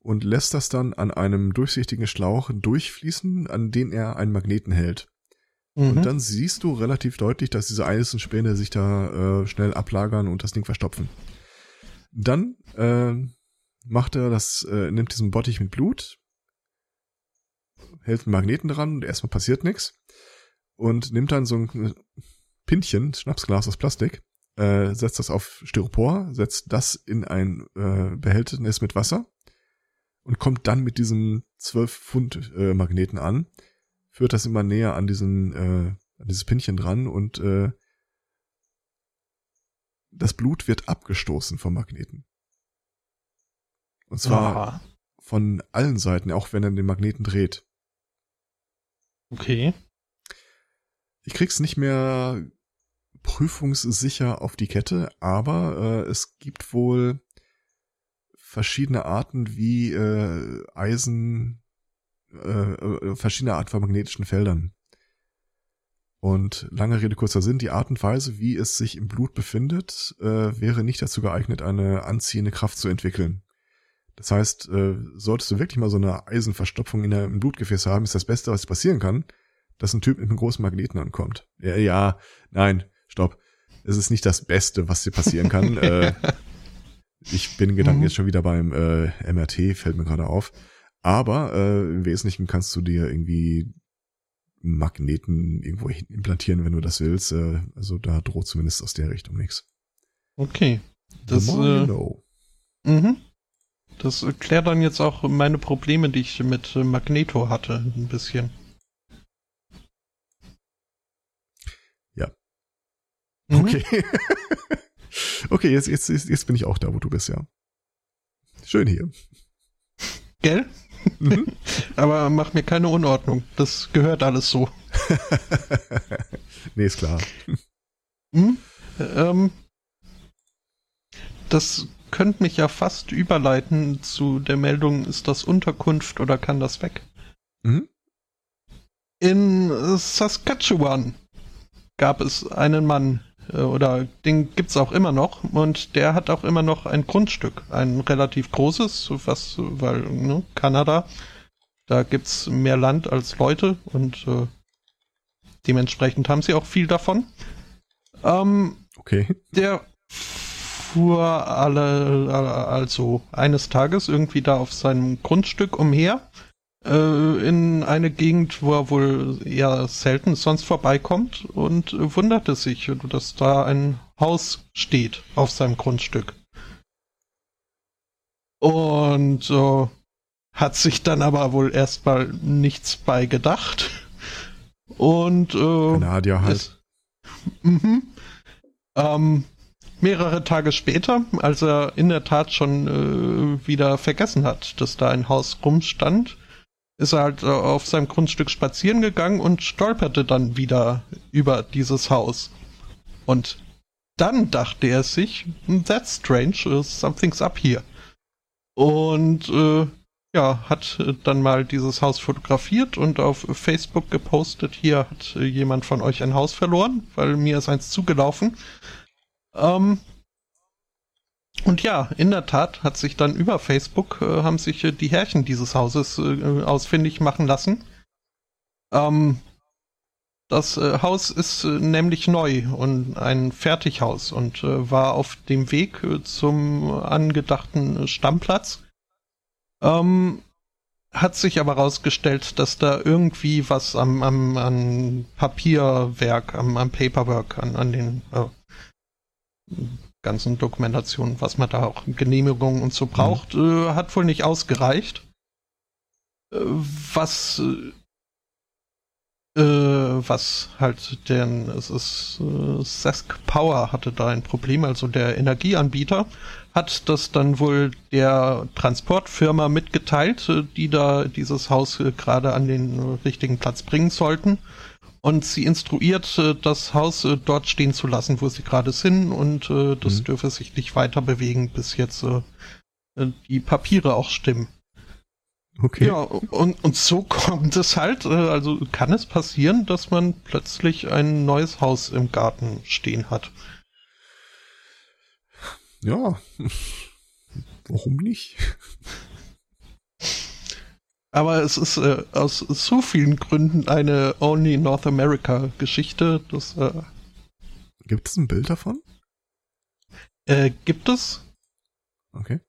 und lässt das dann an einem durchsichtigen Schlauch durchfließen, an den er einen Magneten hält. Mhm. Und dann siehst du relativ deutlich, dass diese Eisenspäne sich da äh, schnell ablagern und das Ding verstopfen. Dann äh, macht er das, äh, nimmt diesen Bottich mit Blut, hält einen Magneten dran und erstmal passiert nichts und nimmt dann so ein Pintchen, Schnapsglas aus Plastik, äh, setzt das auf Styropor, setzt das in ein äh, Behältnis mit Wasser und kommt dann mit diesem 12 Pfund äh, Magneten an führt das immer näher an diesen, äh, an dieses Pinchen dran und äh, das Blut wird abgestoßen vom Magneten. Und zwar Aha. von allen Seiten, auch wenn er den Magneten dreht. Okay. Ich krieg's nicht mehr prüfungssicher auf die Kette, aber äh, es gibt wohl verschiedene Arten, wie äh, Eisen äh, äh, verschiedene Art von magnetischen Feldern. Und lange Rede, kurzer Sinn, die Art und Weise, wie es sich im Blut befindet, äh, wäre nicht dazu geeignet, eine anziehende Kraft zu entwickeln. Das heißt, äh, solltest du wirklich mal so eine Eisenverstopfung in deinem Blutgefäß haben, ist das Beste, was passieren kann, dass ein Typ mit einem großen Magneten ankommt. Ja, ja, nein, stopp. Es ist nicht das Beste, was dir passieren kann. äh, ich bin Gedanken mhm. jetzt schon wieder beim äh, MRT, fällt mir gerade auf. Aber äh, im Wesentlichen kannst du dir irgendwie Magneten irgendwo implantieren, wenn du das willst. Äh, also da droht zumindest aus der Richtung nichts. Okay. Das, äh, mhm. Das klärt dann jetzt auch meine Probleme, die ich mit Magneto hatte, ein bisschen. Ja. Mhm. Okay. okay, jetzt, jetzt, jetzt bin ich auch da, wo du bist, ja. Schön hier. Gell? Mhm. Aber mach mir keine Unordnung. Das gehört alles so. nee, ist klar. Hm? Ähm, das könnte mich ja fast überleiten zu der Meldung, ist das Unterkunft oder kann das weg? Mhm. In Saskatchewan gab es einen Mann, äh, oder den gibt's auch immer noch und der hat auch immer noch ein Grundstück, ein relativ großes, was, weil ne, Kanada, da gibt's mehr Land als Leute und äh, dementsprechend haben sie auch viel davon. Ähm, okay. Der fuhr alle, also eines Tages irgendwie da auf seinem Grundstück umher äh, in eine Gegend, wo er wohl eher selten sonst vorbeikommt und wunderte sich, dass da ein Haus steht auf seinem Grundstück. Und äh, hat sich dann aber wohl erstmal nichts bei gedacht. Und äh, Nadia halt. ist, mhm. ähm, mehrere Tage später, als er in der Tat schon äh, wieder vergessen hat, dass da ein Haus rumstand, ist er halt äh, auf seinem Grundstück spazieren gegangen und stolperte dann wieder über dieses Haus. Und dann dachte er sich, that's strange, uh, something's up here. Und äh, ja, hat äh, dann mal dieses Haus fotografiert und auf Facebook gepostet, hier hat äh, jemand von euch ein Haus verloren, weil mir ist eins zugelaufen. Ähm, und ja, in der Tat hat sich dann über Facebook, äh, haben sich äh, die Herrchen dieses Hauses äh, ausfindig machen lassen. Ähm, das äh, Haus ist äh, nämlich neu und ein Fertighaus und äh, war auf dem Weg zum angedachten Stammplatz. Ähm, hat sich aber herausgestellt, dass da irgendwie was am, am an Papierwerk, am, am Paperwork, an, an den ganzen Dokumentationen, was man da auch Genehmigungen und so braucht, mhm. äh, hat wohl nicht ausgereicht. Äh, was äh, was halt denn es ist äh, Sask Power hatte da ein Problem, also der Energieanbieter hat das dann wohl der Transportfirma mitgeteilt, äh, die da dieses Haus äh, gerade an den richtigen Platz bringen sollten und sie instruiert, äh, das Haus äh, dort stehen zu lassen, wo sie gerade sind und äh, das mhm. dürfe sich nicht weiter bewegen, bis jetzt die Papiere auch stimmen. Okay. Ja, und, und so kommt es halt, also kann es passieren, dass man plötzlich ein neues Haus im Garten stehen hat. Ja, warum nicht? Aber es ist äh, aus so vielen Gründen eine Only North America Geschichte. Das, äh, gibt es ein Bild davon? Äh, gibt es. Okay.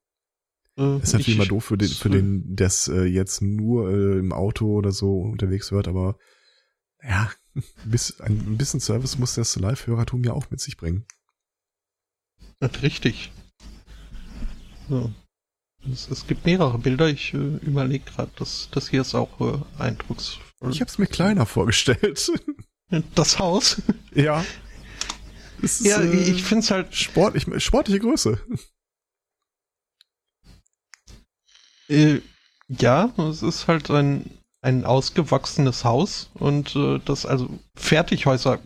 Äh, ist natürlich immer doof für den, für den, der es äh, jetzt nur äh, im Auto oder so unterwegs hört, aber ja, bis, ein bisschen Service muss das Live-Hörertum ja auch mit sich bringen. Richtig. So. Es, es, gibt mehrere Bilder. Ich äh, überlege gerade, dass das hier ist auch äh, eindrucksvoll. Ich habe es mir kleiner vorgestellt. Das Haus? Ja. Ist, ja, äh, ich finde es halt sportlich, sportliche Größe. Äh, ja, es ist halt ein ein ausgewachsenes Haus und äh, das also Fertighäuser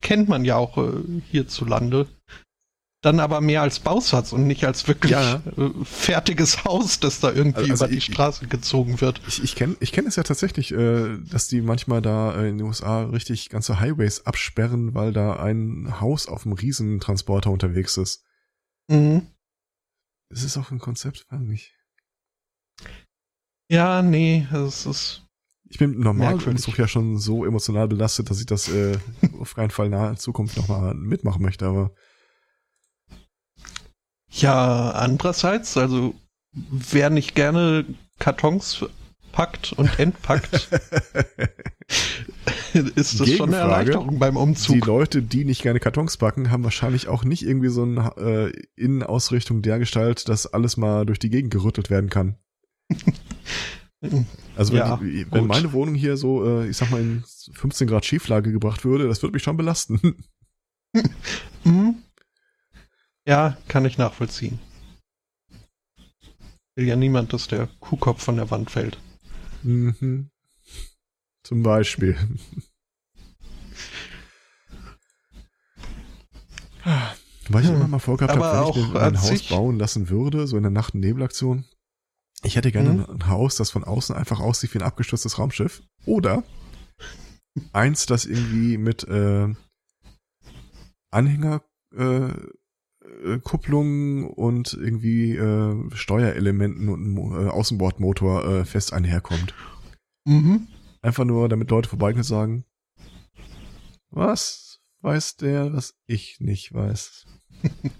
kennt man ja auch äh, hierzulande dann aber mehr als Bausatz und nicht als wirklich ja. Äh, fertiges Haus, das da irgendwie also, über die Straße gezogen wird. Ich, ich kenne ich kenn es ja tatsächlich, äh, dass die manchmal da in den USA richtig ganze Highways absperren, weil da ein Haus auf einem Riesentransporter unterwegs ist. Mhm. Ist es auch ein Konzept? Weiß nicht. Ja, nee, es ist. Ich bin normal Umzug ja schon so emotional belastet, dass ich das äh, auf keinen Fall nahe Zukunft nochmal mitmachen möchte, aber ja, andererseits, also wer nicht gerne Kartons packt und entpackt, ist das schon eine Erleichterung beim Umzug. Die Leute, die nicht gerne Kartons packen, haben wahrscheinlich auch nicht irgendwie so eine äh, Innenausrichtung dergestalt, dass alles mal durch die Gegend gerüttelt werden kann. Also wenn, ja, die, wenn meine Wohnung hier so, äh, ich sag mal, in 15 Grad Schieflage gebracht würde, das würde mich schon belasten. mhm. Ja, kann ich nachvollziehen. Will ja niemand, dass der Kuhkopf von der Wand fällt. Mhm. Zum Beispiel. Weil ich hm. immer mal vorgehabt habe, wenn ich mir ein Haus bauen lassen würde, so in der Nacht- und Nebelaktion, ich hätte gerne hm. ein Haus, das von außen einfach aussieht wie ein abgestürztes Raumschiff. Oder eins, das irgendwie mit äh, Anhänger äh, äh, Kupplungen und irgendwie äh, Steuerelementen und äh, Außenbordmotor äh, fest einherkommt. Mhm. Einfach nur, damit Leute vorbeigehen und sagen, was weiß der, was ich nicht weiß.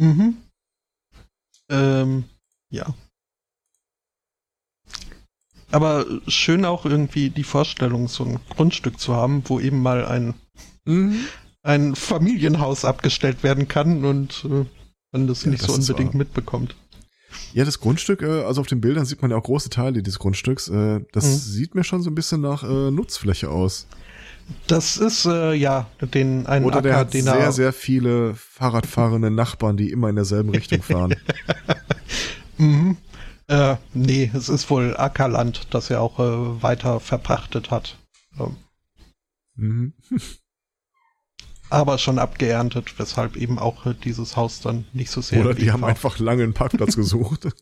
Mhm. Ähm, ja. Aber schön auch irgendwie die Vorstellung, so ein Grundstück zu haben, wo eben mal ein, Mhm. Ein Familienhaus abgestellt werden kann und äh, man das Ja, nicht das so unbedingt mitbekommt. Ja, das Grundstück, äh, also auf den Bildern sieht man ja auch große Teile dieses Grundstücks. Äh, das Mhm. sieht mir schon so ein bisschen nach äh, Nutzfläche aus. Das ist äh, ja den einen Oder der Acker, hat den sehr, er sehr viele Fahrradfahrende Nachbarn, die immer in derselben Richtung fahren. Mhm. Äh, nee, es ist wohl Ackerland, das er auch äh, weiter verpachtet hat. Ähm, mhm. aber schon abgeerntet, weshalb eben auch dieses Haus dann nicht so sehr. Oder die haben war. einfach lange einen Parkplatz gesucht.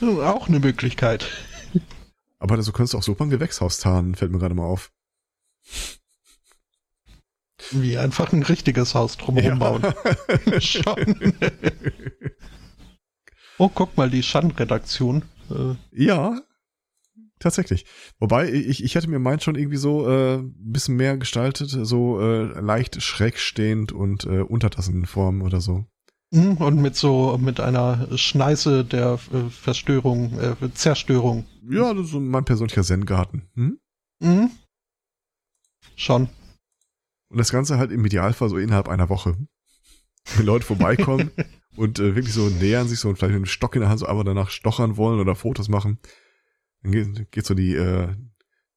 Auch eine Möglichkeit. Aber so könntest du auch super ein Gewächshaus tarnen, fällt mir gerade mal auf. Wie einfach ein richtiges Haus drumherum bauen. schon. Oh, guck mal, die Schan-Redaktion. Äh, Ja, tatsächlich. Wobei, ich, ich hätte mir meint schon irgendwie so äh, ein bisschen mehr gestaltet, so äh, leicht schräg stehend und äh, Untertassenform oder so. mhm, und mit so, mit einer Schneise der äh, Verstörung, äh, Zerstörung. Ja, das ist so mein persönlicher Zen-Garten. Hm? Mhm. Schon. Und das Ganze halt im Idealfall so innerhalb einer Woche. Wenn Leute vorbeikommen und äh, wirklich so nähern sich so und vielleicht mit einem Stock in der Hand so einfach danach stochern wollen oder Fotos machen, dann geht, geht so die, äh,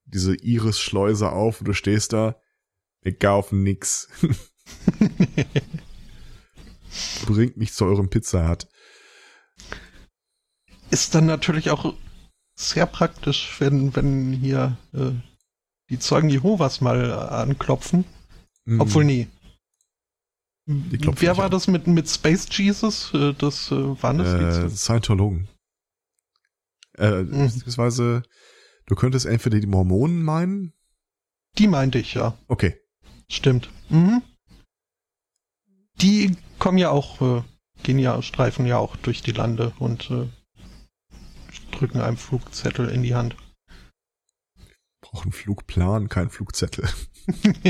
diese Iris-Schleuse auf und du stehst da, wir kaufen nix. Bringt mich zu eurem Pizza Hut. Ist dann natürlich auch sehr praktisch, wenn, wenn hier äh, die Zeugen Jehovas mal anklopfen. Mhm. Obwohl nie. klopfen Wer war an. das mit, mit Space Jesus? Äh, Das äh, waren das äh, Scientologen. Äh, Mhm. beziehungsweise, du könntest entweder die Mormonen meinen. Die meinte ich, ja. Okay. Stimmt. Mhm. Die kommen ja auch, äh, gehen ja, streifen ja auch durch die Lande und äh, drücken einem Flugzettel in die Hand. Brauchen Flugplan, kein Flugzettel.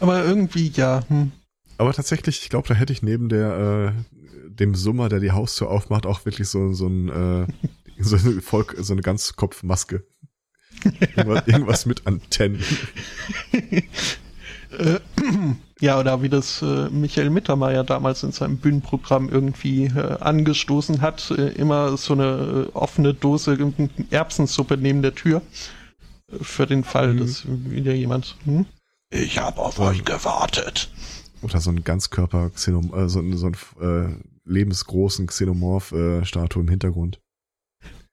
Aber irgendwie, ja, hm. Aber tatsächlich, ich glaube, da hätte ich neben der äh, dem Summer, der die Haustür aufmacht, auch wirklich so so ein äh, so eine Volk, so eine Ganzkopfmaske. irgendwas, irgendwas mit Antennen. Äh, ja, oder wie das äh, Michael Mittermeier damals in seinem Bühnenprogramm irgendwie äh, angestoßen hat, äh, immer so eine äh, offene Dose Erbsensuppe neben der Tür. Für den Fall, Mhm. dass wieder jemand. Hm? Ich habe auf euch gewartet. Oder so ein Ganzkörper Xenom äh, so, so ein äh, lebensgroßen Xenomorph-Statue im Hintergrund.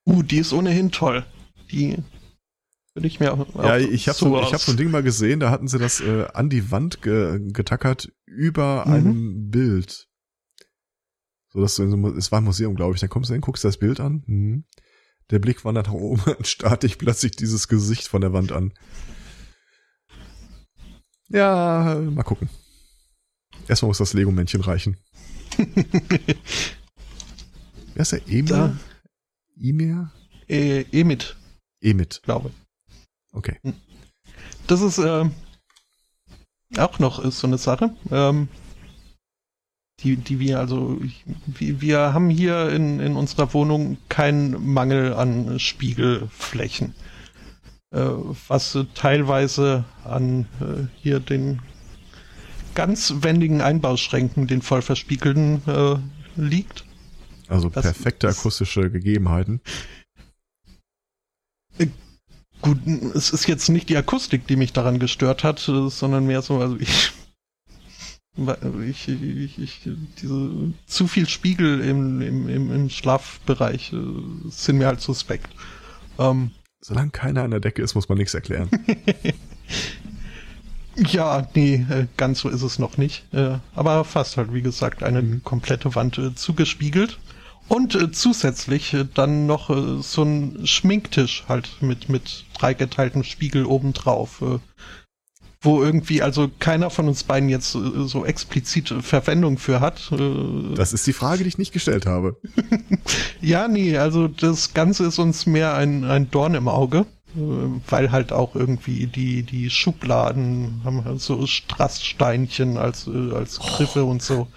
Uh, die ist ohnehin toll. Die würde ich mir auch. Ja, ich habe so, ich hab so ein Ding mal gesehen, da hatten sie das äh, an die Wand ge getackert über Mhm. einem Bild. So dass du in so, es war ein Museum, glaube ich. Dann kommst du hin, guckst das Bild an. Mhm. Der Blick wandert nach oben, dann starrt dich plötzlich dieses Gesicht von der Wand an. Ja, mal gucken. Erstmal muss das Lego-Männchen reichen. Wer ist der? Emir? Da. Emir? äh, Emit, Emit. glaube. Okay. Das ist äh, auch noch ist so eine Sache. Ähm, die, die wir also, wir, haben hier in, in unserer Wohnung keinen Mangel an Spiegelflächen. Äh, was teilweise an äh, hier den ganz wendigen Einbauschränken, den voll verspiegelten, äh, liegt. Also Das- perfekte das- akustische Gegebenheiten. Gut, es ist jetzt nicht die Akustik, die mich daran gestört hat, äh, sondern mehr so, also ich, ich, ich, ich diese zu viel Spiegel im, im, im, im Schlafbereich äh, sind mir halt suspekt. Ähm, Solange keiner an der Decke ist, muss man nichts erklären. ja, nee, äh, ganz so ist es noch nicht. Äh, aber fast halt, wie gesagt, eine Mhm. komplette Wand äh, zugespiegelt. Und zusätzlich dann noch so ein Schminktisch halt mit, mit dreigeteiltem Spiegel obendrauf. Wo irgendwie also keiner von uns beiden jetzt so explizit Verwendung für hat. Das ist die Frage, die ich nicht gestellt habe. ja, nee, also das Ganze ist uns mehr ein, ein Dorn im Auge. Weil halt auch irgendwie die, die Schubladen haben halt so Strasssteinchen als, äh, als Griffe oh. und so.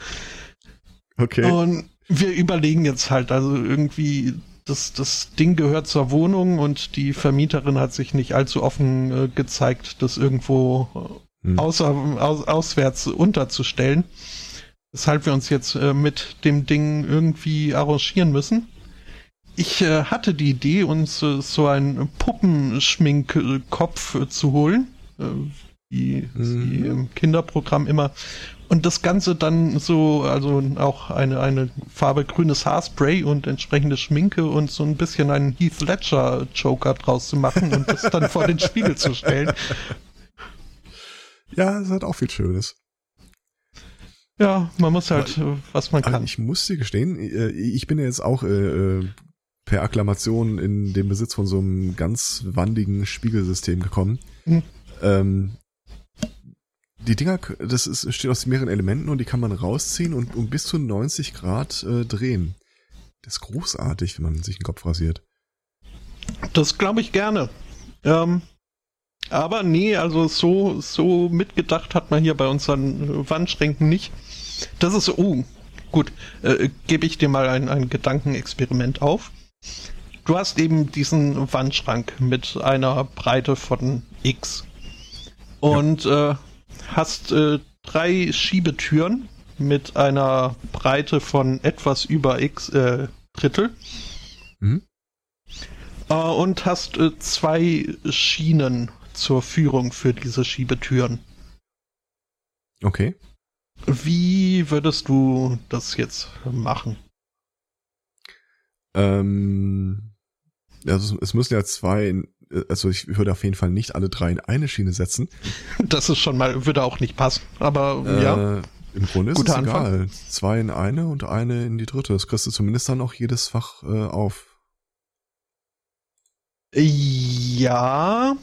Okay. Und wir überlegen jetzt halt, also irgendwie, das, das Ding gehört zur Wohnung und die Vermieterin hat sich nicht allzu offen äh, gezeigt, das irgendwo hm. außer, aus, auswärts unterzustellen. Weshalb wir uns jetzt äh, mit dem Ding irgendwie arrangieren müssen. Ich äh, hatte die Idee, uns äh, so einen Puppenschminkkopf äh, zu holen, äh, wie mhm. sie im Kinderprogramm immer. Und das Ganze dann so, also auch eine, eine Farbe grünes Haarspray und entsprechende Schminke und so ein bisschen einen Heath Ledger Joker draus zu machen und das dann vor den Spiegel zu stellen. Ja, das hat auch viel Schönes. Ja, man muss halt, Aber, was man kann. Ich muss dir gestehen, äh, ich bin ja jetzt auch äh, per Akklamation in den Besitz von so einem ganz wandigen Spiegelsystem gekommen. Mhm. Ähm, die Dinger, das ist, steht aus mehreren Elementen und die kann man rausziehen und um bis zu 90 Grad äh, drehen. Das ist großartig, wenn man sich den Kopf rasiert. Das glaube ich gerne. Ähm, aber nee, also so, so mitgedacht hat man hier bei unseren Wandschränken nicht. Das ist, oh, gut, äh, gebe ich dir mal ein, ein Gedankenexperiment auf. Du hast eben diesen Wandschrank mit einer Breite von X und ja. äh, hast äh, drei Schiebetüren mit einer Breite von etwas über X äh, Drittel. Mhm. Äh, und hast äh, zwei Schienen zur Führung für diese Schiebetüren. Okay. Wie würdest du das jetzt machen? Ähm, also es müssen ja zwei, also ich würde auf jeden Fall nicht alle drei in eine Schiene setzen. Das ist schon mal, würde auch nicht passen, aber äh, ja. Im Grunde ist Guter es Anfang. egal. Zwei in eine und eine in die dritte. Das kriegst du zumindest dann auch jedes Fach äh, auf. Ja.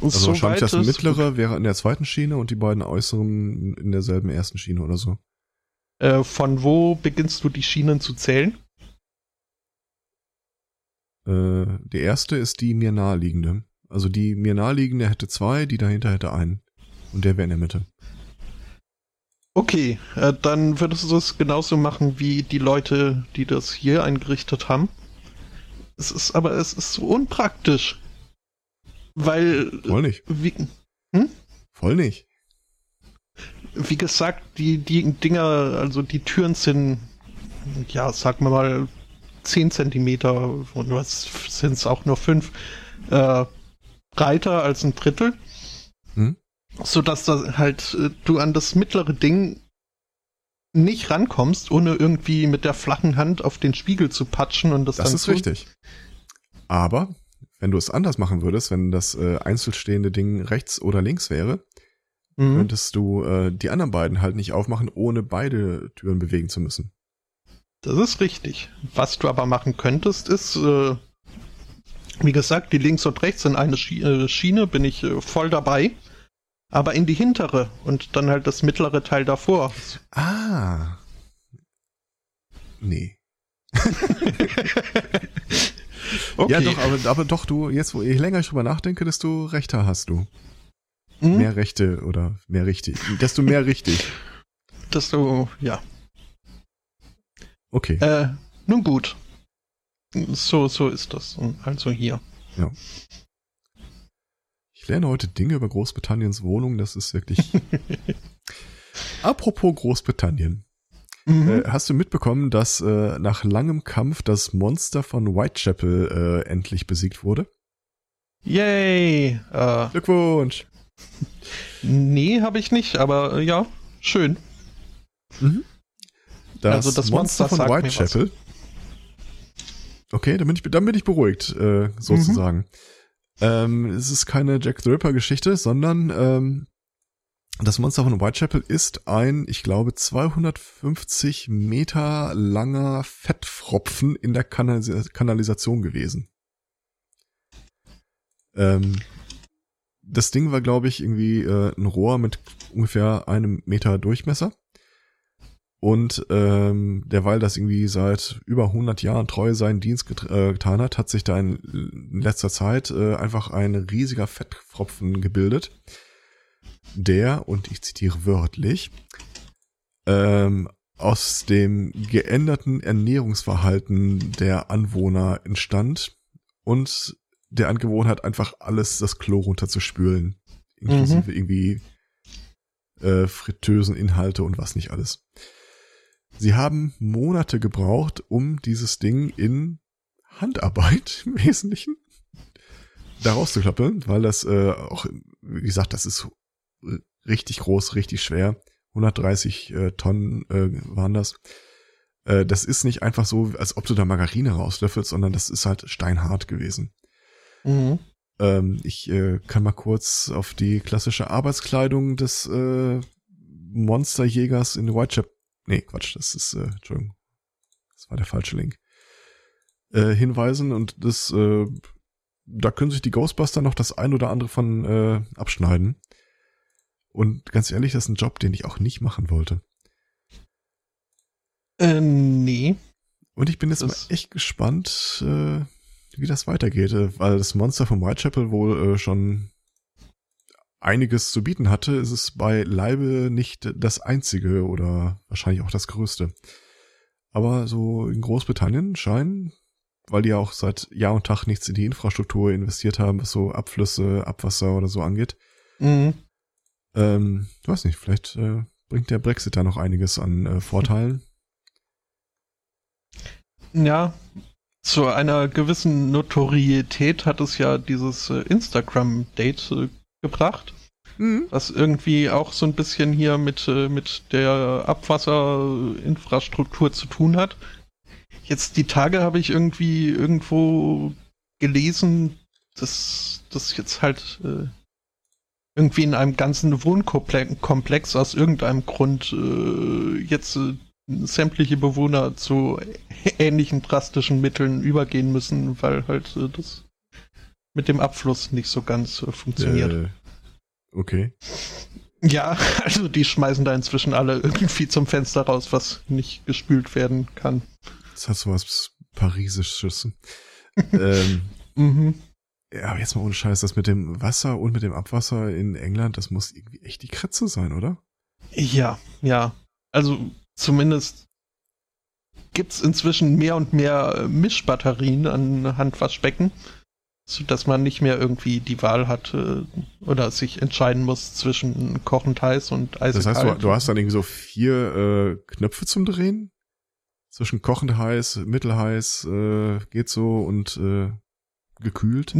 Also so wahrscheinlich das mittlere wäre in der zweiten Schiene und die beiden äußeren in derselben ersten Schiene oder so. Äh, von wo beginnst du die Schienen zu zählen? Äh, die erste ist die mir naheliegende. Also die mir naheliegende hätte zwei, die dahinter hätte einen. Und der wäre in der Mitte. Okay, äh, dann würdest du es genauso machen wie die Leute, die das hier eingerichtet haben. Es ist aber es ist so unpraktisch. Weil. Voll nicht. Wie, hm? Voll nicht. Wie gesagt, die, die Dinger, also die Türen sind, ja, wir mal, 10 Zentimeter und was sind es auch nur 5 äh, breiter als ein Drittel. Hm? So dass da halt äh, du an das mittlere Ding nicht rankommst, ohne irgendwie mit der flachen Hand auf den Spiegel zu patschen und das, das dann ist richtig. Aber wenn du es anders machen würdest, wenn das äh, einzelstehende Ding rechts oder links wäre, mhm. könntest du äh, die anderen beiden halt nicht aufmachen, ohne beide Türen bewegen zu müssen. Das ist richtig. Was du aber machen könntest, ist, äh, wie gesagt, die links und rechts in eine äh, Schiene bin ich äh, voll dabei, aber in die hintere und dann halt das mittlere Teil davor. Ah. Nee. okay. Ja, doch, aber, aber doch, du, jetzt, wo ich länger drüber nachdenke, desto rechter hast du. Hm? Mehr Rechte oder mehr richtig. Desto mehr richtig. Desto, ja. Okay. Äh, nun gut. So, so ist das. Also hier. Ja. Ich lerne heute Dinge über Großbritanniens Wohnung, das ist wirklich. Apropos Großbritannien. Mhm. Äh, hast du mitbekommen, dass äh, nach langem Kampf das Monster von Whitechapel äh, endlich besiegt wurde? Yay! Äh, Glückwunsch! Nee, habe ich nicht, aber ja, schön. Mhm. Das, also das Monster, Monster von Whitechapel. Okay, dann bin ich, dann bin ich beruhigt, äh, sozusagen. Mhm. Ähm, es ist keine Jack the Ripper-Geschichte, sondern ähm, das Monster von Whitechapel ist ein, ich glaube, 250 Meter langer Fettfropfen in der Kanalis Kanalisation gewesen. Ähm, das Ding war, glaube ich, irgendwie äh, ein Rohr mit ungefähr einem Meter Durchmesser. Und ähm, derweil das irgendwie seit über 100 Jahren treu seinen Dienst get äh, getan hat, hat sich da in, in letzter Zeit äh, einfach ein riesiger Fettpfropfen gebildet, der, und ich zitiere wörtlich, ähm, aus dem geänderten Ernährungsverhalten der Anwohner entstand und der Angewohnheit einfach alles das Klo runterzuspülen, inklusive mhm. irgendwie äh, fritösen Inhalte und was nicht alles. Sie haben Monate gebraucht, um dieses Ding in Handarbeit im Wesentlichen da rauszuklappen, weil das äh, auch, wie gesagt, das ist richtig groß, richtig schwer. 130 äh, Tonnen äh, waren das. Äh, das ist nicht einfach so, als ob du da Margarine rauslöffelst, sondern das ist halt steinhart gewesen. Mhm. Ähm, ich äh, kann mal kurz auf die klassische Arbeitskleidung des äh, Monsterjägers in Whitechapel Nee, Quatsch, das ist, äh, Entschuldigung. Das war der falsche Link. Äh, hinweisen und das, äh, da können sich die Ghostbuster noch das ein oder andere von äh, abschneiden. Und ganz ehrlich, das ist ein Job, den ich auch nicht machen wollte. Äh, nee. Und ich bin jetzt das mal echt gespannt, äh, wie das weitergeht, äh, weil das Monster von Whitechapel wohl äh, schon einiges zu bieten hatte, ist es bei Leibe nicht das einzige oder wahrscheinlich auch das größte. Aber so in Großbritannien scheinen, weil die ja auch seit Jahr und Tag nichts in die Infrastruktur investiert haben, was so Abflüsse, Abwasser oder so angeht. Mhm. Ähm, ich weiß nicht, vielleicht äh, bringt der Brexit da noch einiges an äh, Vorteilen. Ja, zu einer gewissen Notorietät hat es ja dieses äh, Instagram-Date äh, gebracht. Mhm. Was irgendwie auch so ein bisschen hier mit, äh, mit der Abwasserinfrastruktur zu tun hat. Jetzt die Tage habe ich irgendwie irgendwo gelesen, dass das jetzt halt äh, irgendwie in einem ganzen Wohnkomplex aus irgendeinem Grund äh, jetzt äh, sämtliche Bewohner zu ähnlichen drastischen Mitteln übergehen müssen, weil halt das mit dem Abfluss nicht so ganz äh, funktioniert. Äh, okay. Ja, also die schmeißen da inzwischen alle irgendwie zum Fenster raus, was nicht gespült werden kann. Das hat so was Parisisches. ähm, mhm. Ja, aber jetzt mal ohne Scheiß, das mit dem Wasser und mit dem Abwasser in England, das muss irgendwie echt die Kretze sein, oder? Ja, ja. Also zumindest gibt's inzwischen mehr und mehr Mischbatterien an Handwaschbecken dass man nicht mehr irgendwie die Wahl hat äh, oder sich entscheiden muss zwischen kochend heiß und eiskalt. Das heißt, du, du hast dann irgendwie so vier äh, Knöpfe zum Drehen? Zwischen kochend heiß, mittelheiß, äh, geht so und äh, gekühlt?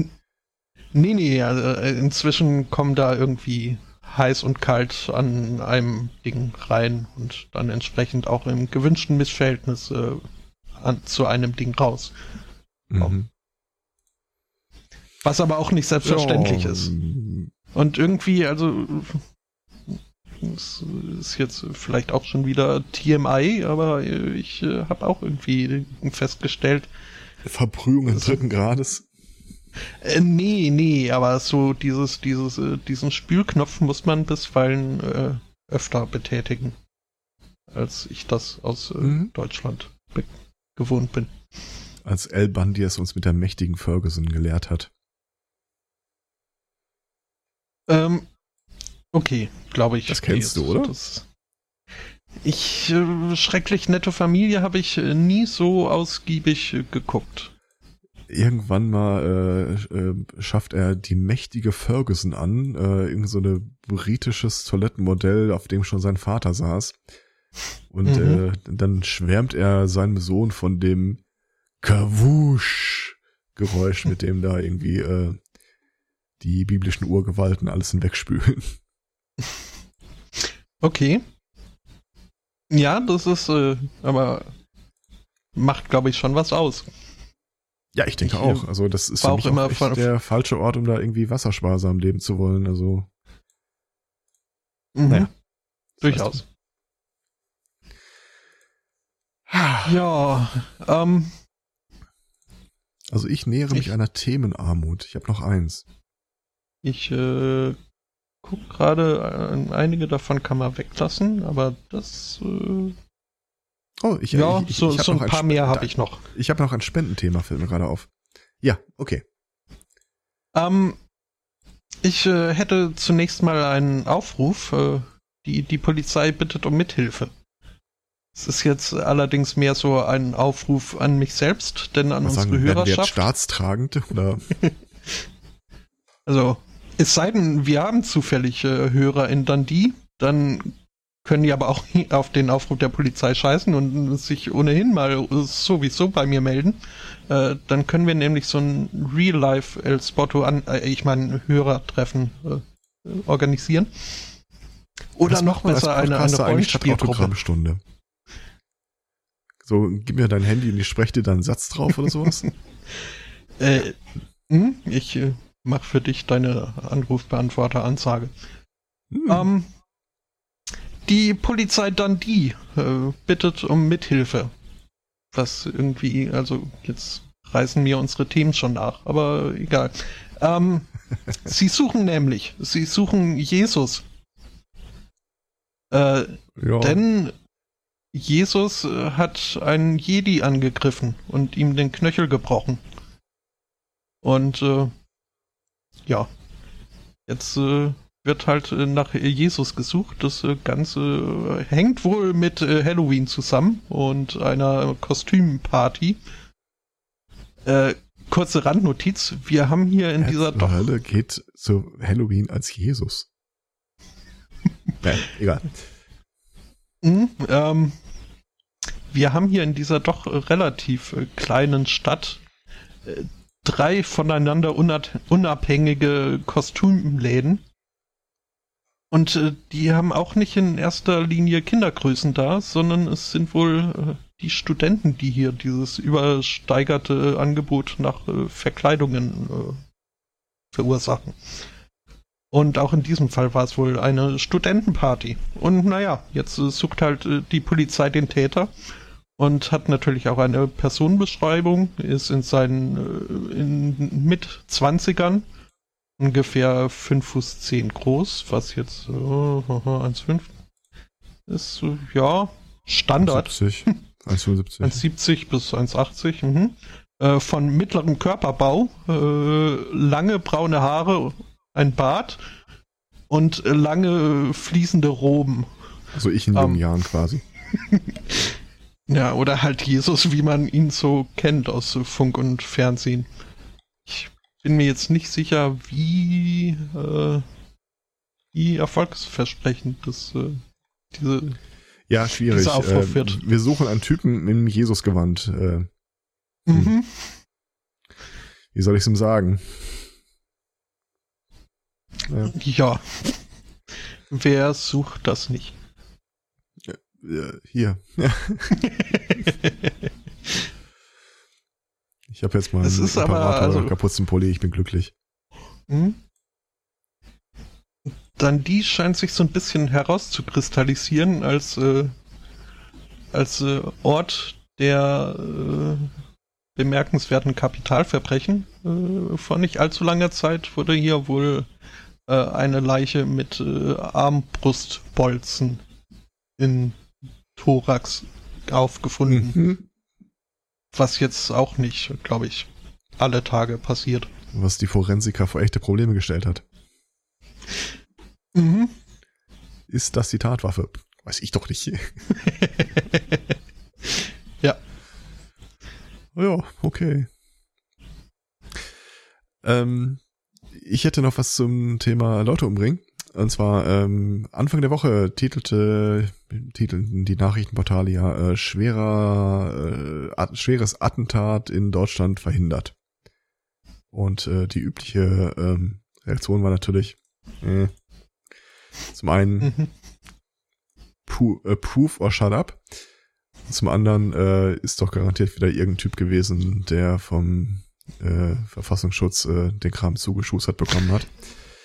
Nee, nee, also inzwischen kommen da irgendwie heiß und kalt an einem Ding rein und dann entsprechend auch im gewünschten Missverhältnis äh, an, zu einem Ding raus. Mhm. Was aber auch nicht selbstverständlich ja. ist. Und irgendwie, also, das ist jetzt vielleicht auch schon wieder TMI, aber ich äh, habe auch irgendwie festgestellt. Verbrühung des dritten Grades? Äh, nee, nee, aber so dieses, dieses, äh, diesen Spülknopf muss man bisweilen äh, öfter betätigen, als ich das aus äh, mhm. Deutschland gewohnt bin. Als El Bandi es uns mit der mächtigen Ferguson gelehrt hat. Ähm, okay, glaube ich. Das kennst du, oder? Das, ich, äh, schrecklich nette Familie habe ich äh, nie so ausgiebig äh, geguckt. Irgendwann mal äh, äh, schafft er die mächtige Ferguson an, äh, irgend so eine britisches Toilettenmodell, auf dem schon sein Vater saß. Und mhm. äh, dann schwärmt er seinem Sohn von dem Kawusch Geräusch, mit dem da irgendwie äh, die biblischen Urgewalten alles hinwegspülen. Okay. Ja, das ist, äh, aber macht, glaube ich, schon was aus. Ja, ich denke ich, auch. Also das ist für mich auch, auch der falsche Ort, um da irgendwie wassersparsam leben zu wollen. Also mhm. naja, durchaus. Ja, ähm, also ich nähere mich ich, einer Themenarmut. Ich habe noch eins. Ich äh, guck gerade, äh, einige davon kann man weglassen, aber das äh, Oh, ich, ja, ich, ich, so, ich so ein paar mehr habe ich noch. Ich habe noch ein Spendenthema, fällt mir gerade auf. Ja, okay. Ähm, ich äh, hätte zunächst mal einen Aufruf. Äh, die, die Polizei bittet um Mithilfe. Es ist jetzt allerdings mehr so ein Aufruf an mich selbst, denn an Was unsere sagen, werden wir jetzt Hörerschaft. staatstragend oder? Also, es sei denn, wir haben zufällig äh, Hörer in Dundee, dann können die aber auch auf den Aufruf der Polizei scheißen und sich ohnehin mal sowieso bei mir melden. Äh, dann können wir nämlich so ein Real-Life El Spotto an, äh, ich meine Hörertreffen äh, organisieren. Oder Das noch besser eine, eine Rollenspielgruppe. So, gib mir dein Handy und ich spreche dir da einen Satz drauf oder sowas. Äh, hm, ich äh, mach für dich deine Anrufbeantworter-Ansage. Hm. Ähm, die Polizei Dundee äh, bittet um Mithilfe. Was irgendwie, also jetzt reißen mir unsere Themen schon nach, aber egal. Ähm, sie suchen nämlich, sie suchen Jesus. Äh, ja. denn Jesus äh, hat einen Jedi angegriffen und ihm den Knöchel gebrochen. Und äh, ja, jetzt äh, wird halt äh, nach Jesus gesucht. Das äh, Ganze äh, hängt wohl mit äh, Halloween zusammen und einer Kostümparty. Kurze Randnotiz, wir haben hier in Wer dieser doch Hölle geht zu Halloween als Jesus. ja, egal. Mhm, ähm, wir haben hier in dieser doch relativ kleinen Stadt drei voneinander unabhängige Kostümläden. Und äh, die haben auch nicht in erster Linie Kindergrößen da, sondern es sind wohl äh, die Studenten, die hier dieses übersteigerte Angebot nach äh, Verkleidungen äh, verursachen. Und auch in diesem Fall war es wohl eine Studentenparty. Und naja, jetzt äh, sucht halt äh, die Polizei den Täter und hat natürlich auch eine Personenbeschreibung, ist in seinen äh, in mit 20ern ungefähr 5 Fuß 10 groß, was jetzt äh, 1,5 ist, äh, ja, Standard. 70, 1,75. 1,70 bis 1,80. Mhm. Äh, von mittlerem Körperbau, äh, lange braune Haare, ein Bart und lange fließende Roben. Also ich in jungen Ähm. Jahren quasi. Ja, oder halt Jesus, wie man ihn so kennt aus Funk und Fernsehen. Ich bin mir jetzt nicht sicher, wie, äh, wie erfolgsversprechend das, äh, diese Ja, schwierig. dieser Aufruf Äh, wird. wir suchen einen Typen im Jesus-Gewand. Äh, Mhm. wie soll ich es ihm sagen? Ja, Ja. Wer sucht das nicht? Äh, hier. Ja. Ich habe jetzt mal Es einen Imperator also- Kapuzenpulli, ich bin glücklich. Hm? Dann die scheint sich so ein bisschen herauszukristallisieren als, äh, als äh, Ort der äh, bemerkenswerten Kapitalverbrechen. Äh, vor nicht allzu langer Zeit wurde hier wohl äh, eine Leiche mit äh, Armbrustbolzen in Thorax aufgefunden, Mhm. was jetzt auch nicht, glaube ich, alle Tage passiert. Was die Forensiker vor echte Probleme gestellt hat. Mhm. Ist das die Tatwaffe? Weiß ich doch nicht. ja. Ja, okay. Ähm, ich hätte noch was zum Thema Leute umbringen. Und zwar ähm, Anfang der Woche titelte titelten die Nachrichtenportale ja äh, schwerer äh, at schweres Attentat in Deutschland verhindert. Und äh, die übliche ähm, Reaktion war natürlich äh, zum einen Mhm. Äh, Proof or Shut Up. Zum anderen äh, ist doch garantiert wieder irgendein Typ gewesen, der vom äh, Verfassungsschutz äh, den Kram zugeschustert bekommen hat.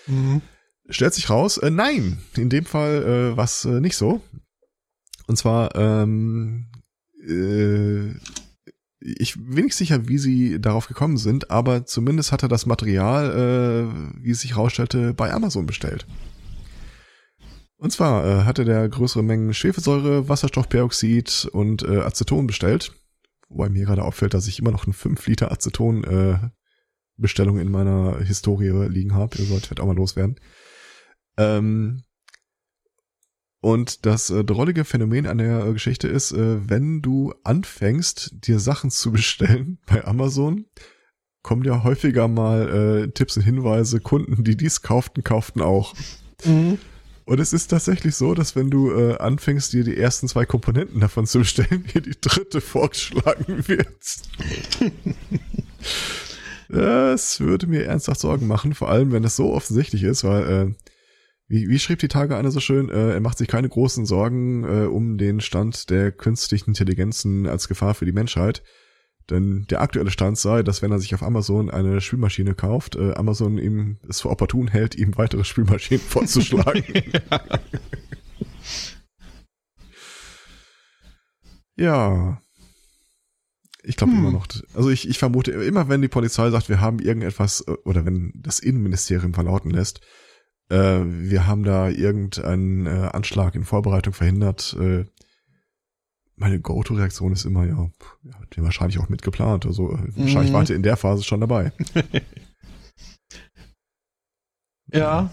Mhm. Stellt sich raus, äh, nein, in dem Fall äh, was äh, nicht so. Und zwar, ähm, äh, ich bin nicht sicher, wie sie darauf gekommen sind, aber zumindest hat er das Material, äh, wie es sich herausstellte, bei Amazon bestellt. Und zwar äh, hatte der größere Mengen Schwefelsäure, Wasserstoffperoxid und äh, Aceton bestellt. Wobei mir gerade auffällt, dass ich immer noch eine 5 Liter Aceton äh, Bestellung in meiner Historie liegen habe. Ihr solltet auch mal loswerden. Ähm, und das äh, drollige Phänomen an der äh, Geschichte ist, äh, wenn du anfängst, dir Sachen zu bestellen bei Amazon, kommen ja häufiger mal äh, Tipps und Hinweise, Kunden, die dies kauften, kauften auch. Mhm. Und es ist tatsächlich so, dass wenn du äh, anfängst, dir die ersten zwei Komponenten davon zu bestellen, dir die dritte vorgeschlagen wird. das würde mir ernsthaft Sorgen machen, vor allem wenn es so offensichtlich ist, weil, äh, wie, wie schrieb die Tage einer so schön, äh, er macht sich keine großen Sorgen äh, um den Stand der künstlichen Intelligenzen als Gefahr für die Menschheit. Denn der aktuelle Stand sei, dass wenn er sich auf Amazon eine Spülmaschine kauft, äh, Amazon ihm es für opportun hält, ihm weitere Spülmaschinen vorzuschlagen. ja. Ich glaube hm. immer noch. Also ich, ich vermute, immer wenn die Polizei sagt, wir haben irgendetwas, äh, oder wenn das Innenministerium verlauten lässt, äh, wir haben da irgendeinen äh, Anschlag in Vorbereitung verhindert, äh, meine Go-To-Reaktion ist immer, ja, ja, den wahrscheinlich auch mitgeplant. Also äh, wahrscheinlich mhm. warte in der Phase schon dabei. ja.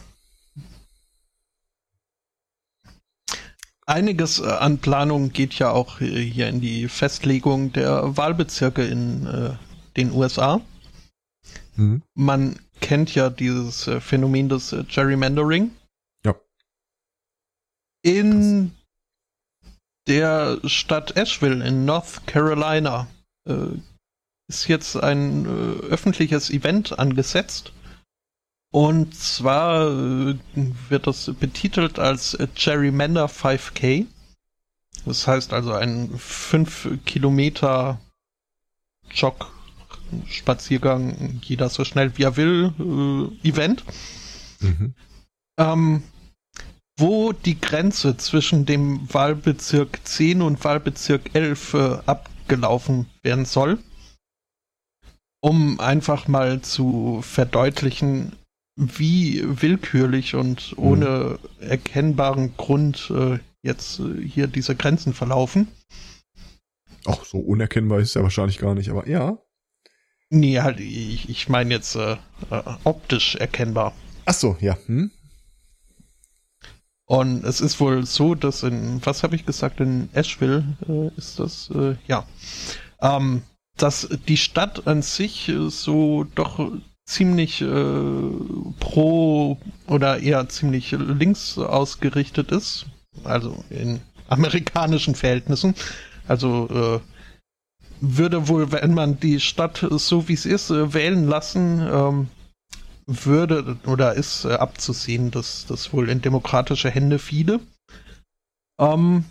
Einiges äh, an Planung geht ja auch hier in die Festlegung der Wahlbezirke in äh, den USA. Mhm. Man kennt ja dieses äh, Phänomen des äh, Gerrymandering. Ja. In der Stadt Asheville in North Carolina äh, ist jetzt ein äh, öffentliches Event angesetzt. Und zwar äh, wird das betitelt als Gerrymander 5K. Das heißt also ein 5 Kilometer Jog, Spaziergang, jeder so schnell wie er will, äh, Event. Mhm. Ähm, wo die Grenze zwischen dem Wahlbezirk 10 und Wahlbezirk 11 äh, abgelaufen werden soll, um einfach mal zu verdeutlichen, wie willkürlich und mhm. ohne mhm. erkennbaren Grund äh, jetzt äh, hier diese Grenzen verlaufen. Ach, so unerkennbar ist ja wahrscheinlich gar nicht, aber ja. Nee, halt, ich, ich meine jetzt äh, äh optisch erkennbar. Ach so, ja. Hm? Und es ist wohl so, dass in, was habe ich gesagt, in Asheville äh, ist das, äh, ja, ähm, dass die Stadt an sich äh, so doch ziemlich äh, pro oder eher ziemlich links ausgerichtet ist, also in amerikanischen Verhältnissen. Also äh, würde wohl, wenn man die Stadt so wie es ist, äh, wählen lassen, ähm, würde oder ist äh, abzusehen, dass das wohl in demokratische Hände fiele. Ähm,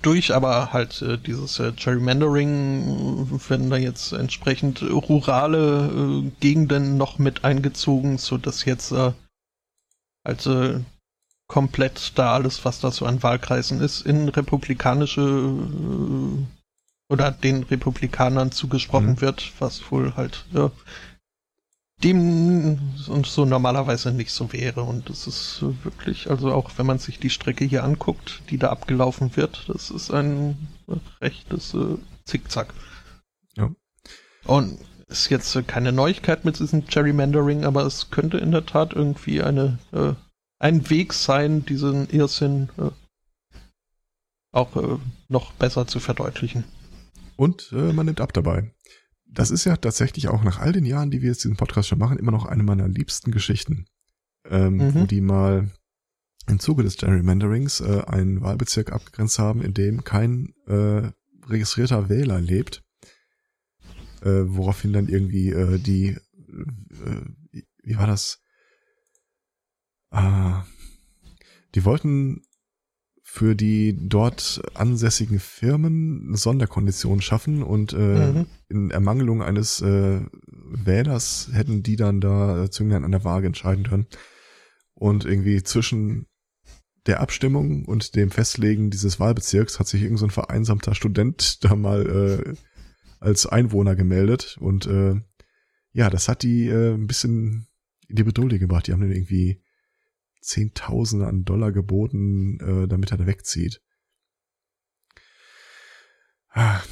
durch aber halt äh, dieses äh, Gerrymandering werden da jetzt entsprechend rurale äh, Gegenden noch mit eingezogen, so dass jetzt halt komplett da alles, was da so an Wahlkreisen ist, in republikanische oder den Republikanern zugesprochen mhm. wird, was wohl halt ja, dem so normalerweise nicht so wäre. Und das ist wirklich, also auch wenn man sich die Strecke hier anguckt, die da abgelaufen wird, das ist ein rechtes äh, Zickzack. Ja. Und ist jetzt äh, keine Neuigkeit mit diesem Gerrymandering, aber es könnte in der Tat irgendwie eine, äh, ein Weg sein, diesen Irrsinn äh, auch äh, noch besser zu verdeutlichen. Und äh, man nimmt ab dabei das ist ja tatsächlich auch nach all den Jahren, die wir jetzt diesen Podcast schon machen, immer noch eine meiner liebsten Geschichten, ähm, mhm. wo die mal im Zuge des Gerrymanderings äh, einen Wahlbezirk abgegrenzt haben, in dem kein äh, registrierter Wähler lebt, äh, woraufhin dann irgendwie äh, die, äh, wie war das? Ah, die wollten für die dort ansässigen Firmen Sonderkonditionen schaffen und äh, mhm. in Ermangelung eines äh, Wählers hätten die dann da Zünglein an der Waage entscheiden können. Und irgendwie zwischen der Abstimmung und dem Festlegen dieses Wahlbezirks hat sich irgend so ein vereinsamter Student da mal äh, als Einwohner gemeldet und äh, ja, das hat die äh, ein bisschen in die Bedulde gebracht. Die haben dann irgendwie Zehntausende an Dollar geboten, äh, damit er da wegzieht. Ah,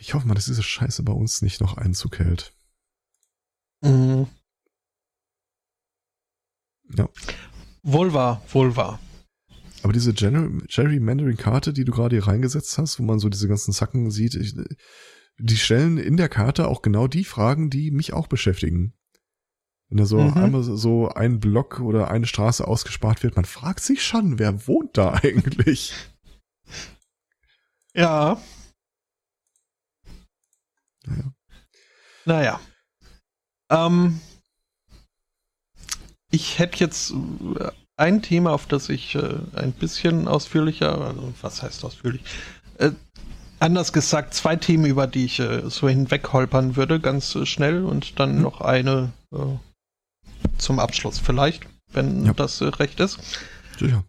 ich hoffe mal, dass diese Scheiße bei uns nicht noch Einzug hält. Mhm. Ja. Wohl wahr, wohl wahr. Aber diese Gerrymandering-Karte, die du gerade hier reingesetzt hast, wo man so diese ganzen Sacken sieht, ich, die stellen in der Karte auch genau die Fragen, die mich auch beschäftigen. Wenn da so mhm. einmal so ein Block oder eine Straße ausgespart wird, man fragt sich schon, wer wohnt da eigentlich? Ja. Naja. Naja. Ähm, ich hätte jetzt äh, ein Thema, auf das ich äh, ein bisschen ausführlicher, also was heißt ausführlich? Äh, anders gesagt, zwei Themen, über die ich äh, so hinwegholpern würde, ganz äh, schnell und dann mhm. noch eine äh, zum Abschluss vielleicht, wenn ja. das äh, recht ist. Sicher.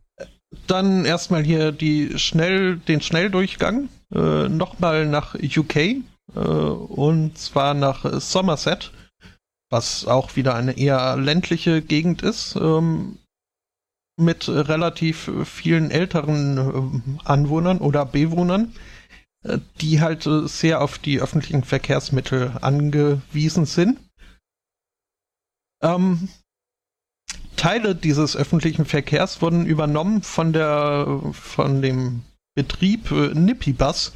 Dann erstmal hier die schnell, den Schnelldurchgang, äh, nochmal nach UK, äh, und zwar nach Somerset, was auch wieder eine eher ländliche Gegend ist, ähm, mit relativ vielen älteren äh, Anwohnern oder Bewohnern, äh, die halt sehr auf die öffentlichen Verkehrsmittel angewiesen sind. Ähm, Teile dieses öffentlichen Verkehrs wurden übernommen von der von dem Betrieb äh, Nippibus.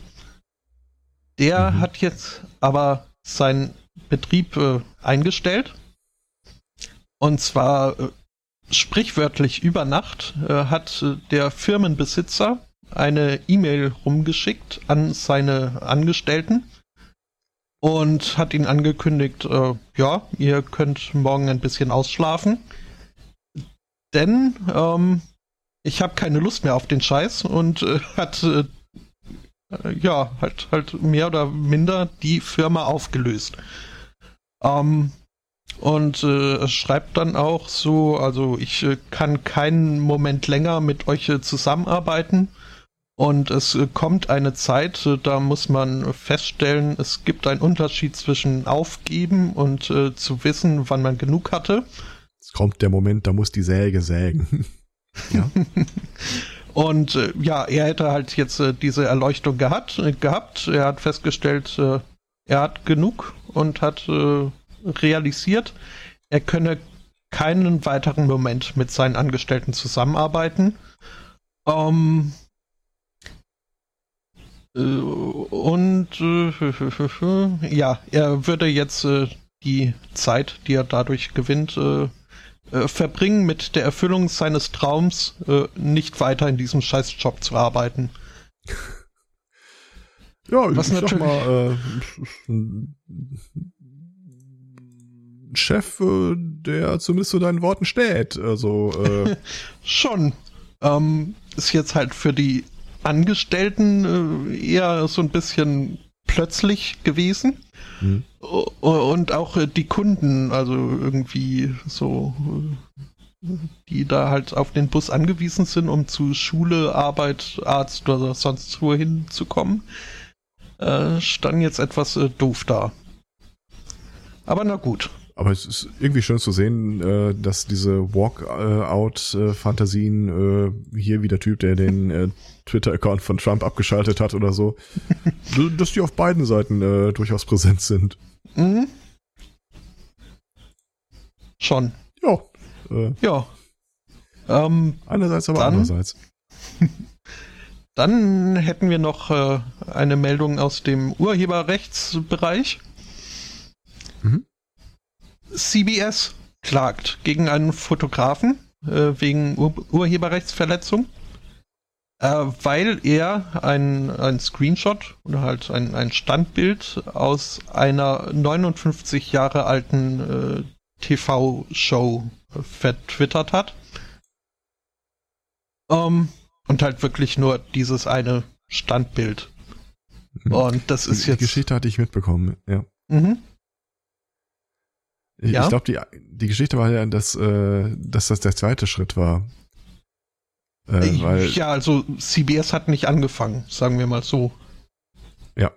Der mhm. hat jetzt aber seinen Betrieb äh, eingestellt. Und zwar äh, sprichwörtlich über Nacht äh, hat äh, der Firmenbesitzer eine E-Mail rumgeschickt an seine Angestellten und hat ihnen angekündigt, äh, ja, ihr könnt morgen ein bisschen ausschlafen, denn ähm, ich habe keine Lust mehr auf den Scheiß und äh, hat äh, ja halt halt mehr oder minder die Firma aufgelöst. Ähm, und äh, schreibt dann auch so, also ich äh, kann keinen Moment länger mit euch äh, zusammenarbeiten. Und es äh, kommt eine Zeit, äh, da muss man feststellen, es gibt einen Unterschied zwischen aufgeben und äh, zu wissen, wann man genug hatte. Es kommt der Moment, da muss die Säge sägen. ja. und ja, er hätte halt jetzt diese Erleuchtung gehabt, gehabt. Er hat festgestellt, er hat genug und hat realisiert, er könne keinen weiteren Moment mit seinen Angestellten zusammenarbeiten. Ähm, äh, und äh, ja, er würde jetzt äh, die Zeit, die er dadurch gewinnt, äh, äh, verbringen mit der Erfüllung seines Traums, äh, nicht weiter in diesem Scheißjob zu arbeiten. Ja, Was ich natürlich sag mal, Chef, äh, der zumindest zu deinen Worten steht. Also äh schon. Ähm, ist jetzt halt für die Angestellten äh, eher so ein bisschen plötzlich gewesen. Hm. Und auch äh, die Kunden, also irgendwie so, äh, die da halt auf den Bus angewiesen sind, um zu Schule, Arbeit, Arzt oder sonst wohin zu kommen, standen jetzt etwas doof da. Aber na gut. Aber es ist irgendwie schön zu sehen, äh, dass diese Walkout-Fantasien äh, hier wie der Typ, der den äh, Twitter-Account von Trump abgeschaltet hat oder so, dass die auf beiden Seiten äh, durchaus präsent sind. Mhm. Schon. Ja. Äh, ja. Ähm, einerseits, aber dann, andererseits. Dann hätten wir noch äh, eine Meldung aus dem Urheberrechtsbereich. Mhm. CBS klagt gegen einen Fotografen äh, wegen Ur Urheberrechtsverletzung, äh, weil er ein, ein Screenshot oder halt ein, ein Standbild aus einer 59 Jahre alten äh, TV-Show vertwittert hat. Ähm, und halt wirklich nur dieses eine Standbild. Mhm. Und das ist die, jetzt. Die Geschichte hatte ich mitbekommen, ja. Mhm. Ich, ja? ich glaube, die, die Geschichte war ja, dass, äh, dass das der zweite Schritt war. Äh, weil, ja, also CBS hat nicht angefangen, sagen wir mal so. Ja.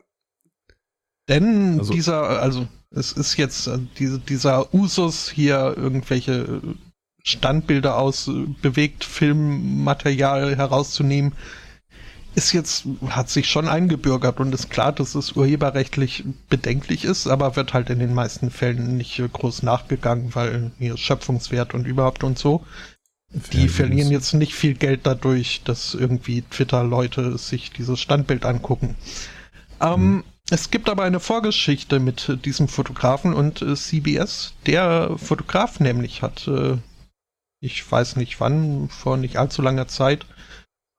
Denn also, dieser, also es ist jetzt äh, diese, dieser Usus hier irgendwelche Standbilder aus äh, bewegt Filmmaterial herauszunehmen, ist jetzt, hat sich schon eingebürgert und ist klar, dass es urheberrechtlich bedenklich ist, aber wird halt in den meisten Fällen nicht äh, groß nachgegangen, weil hier Schöpfungswert und überhaupt und so. Die verlieren jetzt nicht viel Geld dadurch, dass irgendwie Twitter-Leute sich dieses Standbild angucken. Ähm, mhm. Es gibt aber eine Vorgeschichte mit diesem Fotografen und äh, CBS. Der Fotograf nämlich hat, äh, ich weiß nicht wann, vor nicht allzu langer Zeit,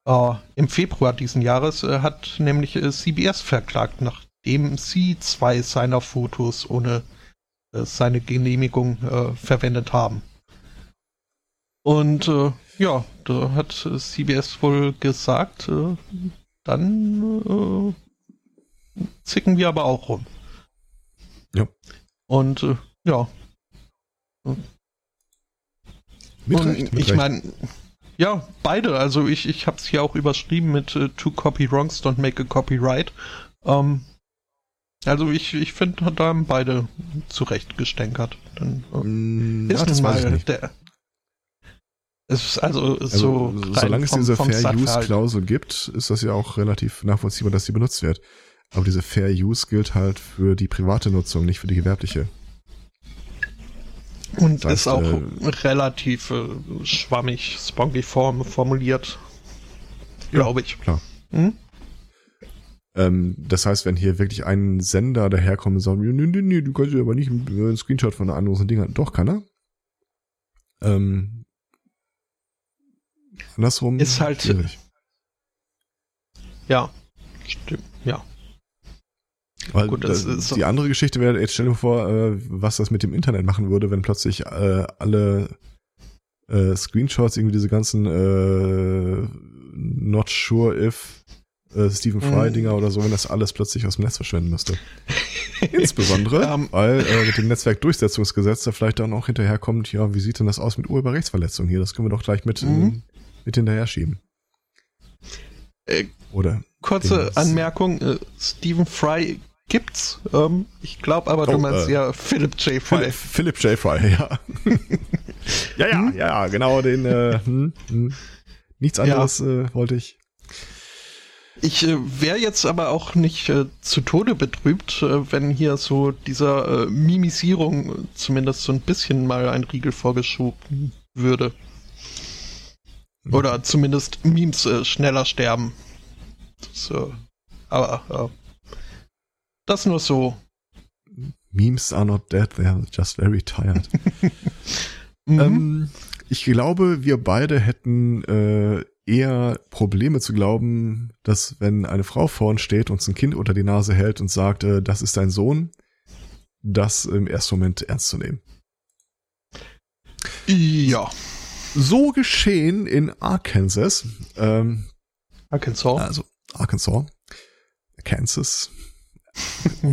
äh, im Februar diesen Jahres, äh, hat nämlich äh, CBS verklagt, nachdem sie zwei seiner Fotos ohne seine Genehmigung verwendet haben. Und ja, da hat CBS wohl gesagt, dann zicken wir aber auch rum. Ja. Und ja. Mit Und Recht, ich meine, ja, beide. Also ich, ich habe es hier auch überschrieben mit äh, Two Copy Wrongs don't make a copyright. Ähm, also ich, ich finde, da haben beide zurecht gestänkert. Dann, äh, mm, ist ja, das mal der, es ist also, also so solange es diese Fair-Use-Klausel gibt, ist das ja auch relativ nachvollziehbar, dass sie benutzt wird. Aber diese Fair-Use gilt halt für die private Nutzung, nicht für die gewerbliche. Und das heißt, ist auch äh, relativ äh, schwammig, spongiform formuliert. Glaube ich. Klar. Hm? Ähm, das heißt, wenn hier wirklich ein Sender daherkommt und sagt, nee, nee, nee, du kannst ja aber nicht einen Screenshot von einer anderen Ding Doch, kann er. Ähm, Andersrum ist halt schwierig. Ja, stimmt, ja. Weil Gut, das das, die andere Geschichte wäre, jetzt stell dir vor, äh, was das mit dem Internet machen würde, wenn plötzlich äh, alle äh, Screenshots, irgendwie diese ganzen äh, not sure if äh, Stephen Fry Dinger mm. oder so, wenn das alles plötzlich aus dem Netz verschwinden müsste. Insbesondere, um, weil äh, mit dem Netzwerkdurchsetzungsgesetz da vielleicht dann auch hinterherkommt, ja, wie sieht denn das aus mit Urheberrechtsverletzungen hier? Das können wir doch gleich mit, mm mit hinterher schieben. Äh, Oder? Kurze Anmerkung, äh, Stephen Fry gibt's. Ähm, ich glaube aber, oh, du meinst äh, ja Philip J. Fry. Philip, J. Fry, ja. ja, ja, hm? ja, genau, den, äh, hm, hm. nichts anderes ja. äh, wollte ich. Ich äh, wäre jetzt aber auch nicht äh, zu Tode betrübt, äh, wenn hier so dieser äh, Mimisierung zumindest so ein bisschen mal ein Riegel vorgeschoben würde. Oder zumindest Memes äh, schneller sterben. Äh, aber äh, das nur so. Memes are not dead, they are just very tired. mhm. ähm, ich glaube, wir beide hätten äh, eher Probleme zu glauben, dass wenn eine Frau vorn steht und ein Kind unter die Nase hält und sagt, äh, das ist dein Sohn, das im ersten Moment ernst zu nehmen. Ja so geschehen in Arkansas. Ähm, Arkansas. Also Arkansas. Kansas.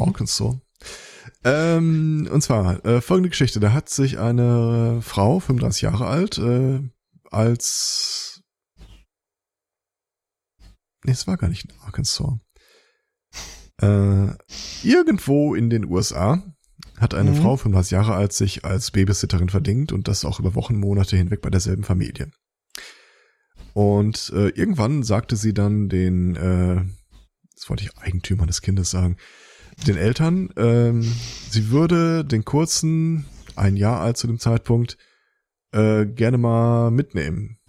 Arkansas. Ähm, und zwar äh, folgende Geschichte. Da hat sich eine Frau, 35 Jahre alt, äh, als Nee, es war gar nicht in Arkansas. Äh, irgendwo in den USA hat eine mhm. Frau, 35 Jahre alt, sich als Babysitterin verdingt und das auch über Wochen, Monate hinweg bei derselben Familie. Und äh, irgendwann sagte sie dann den, äh, das wollte ich Eigentümer des Kindes sagen, den Eltern, ähm, sie würde den kurzen, ein Jahr alt zu dem Zeitpunkt, äh, gerne mal mitnehmen.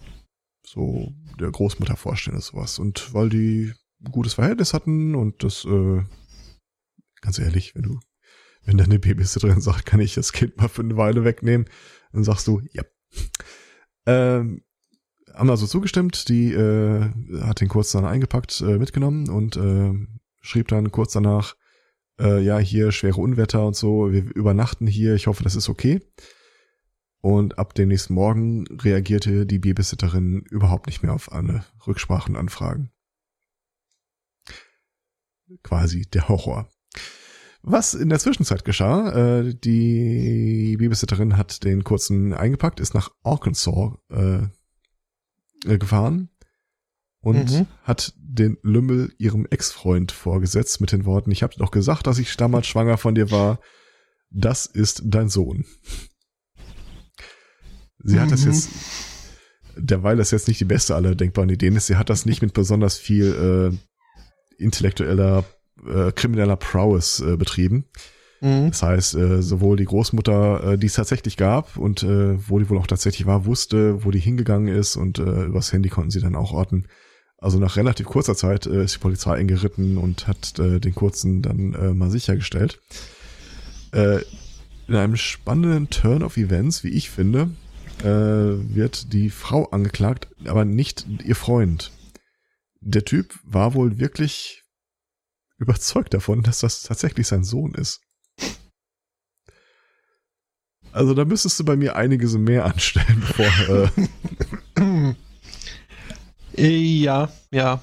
So der Großmutter vorstellen oder sowas. Und weil die ein gutes Verhältnis hatten und das, äh, ganz ehrlich, wenn du wenn deine Babysitterin sagt, kann ich das Kind mal für eine Weile wegnehmen, dann sagst du, ja. Ähm, haben also zugestimmt, die äh, hat den kurz dann eingepackt, äh, mitgenommen und äh, schrieb dann kurz danach, äh, ja, hier schwere Unwetter und so, wir übernachten hier, ich hoffe, das ist okay. Und ab dem nächsten Morgen reagierte die Babysitterin überhaupt nicht mehr auf alle Rücksprachen Anfragen. Quasi der Horror. Was in der Zwischenzeit geschah, äh, die Babysitterin hat den kurzen eingepackt, ist nach Arkansas äh, äh, gefahren und mhm. hat den Lümmel ihrem Ex-Freund vorgesetzt mit den Worten, ich habe doch gesagt, dass ich damals schwanger von dir war. Das ist dein Sohn. Sie hat das jetzt, derweil das jetzt nicht die beste aller denkbaren Ideen ist, sie hat das nicht mit besonders viel äh, intellektueller, äh, krimineller Prowess äh, betrieben. Mhm. Das heißt, äh, sowohl die Großmutter, äh, die es tatsächlich gab und äh, wo die wohl auch tatsächlich war, wusste, wo die hingegangen ist und äh, übers Handy konnten sie dann auch orten. Also nach relativ kurzer Zeit äh, ist die Polizei eingeritten und hat äh, den Kurzen dann äh, mal sichergestellt. Äh, in einem spannenden Turn of Events, wie ich finde, äh, wird die Frau angeklagt, aber nicht ihr Freund. Der Typ war wohl wirklich überzeugt davon, dass das tatsächlich sein Sohn ist. Also da müsstest du bei mir einiges mehr anstellen, bevor. Äh, Ja, ja.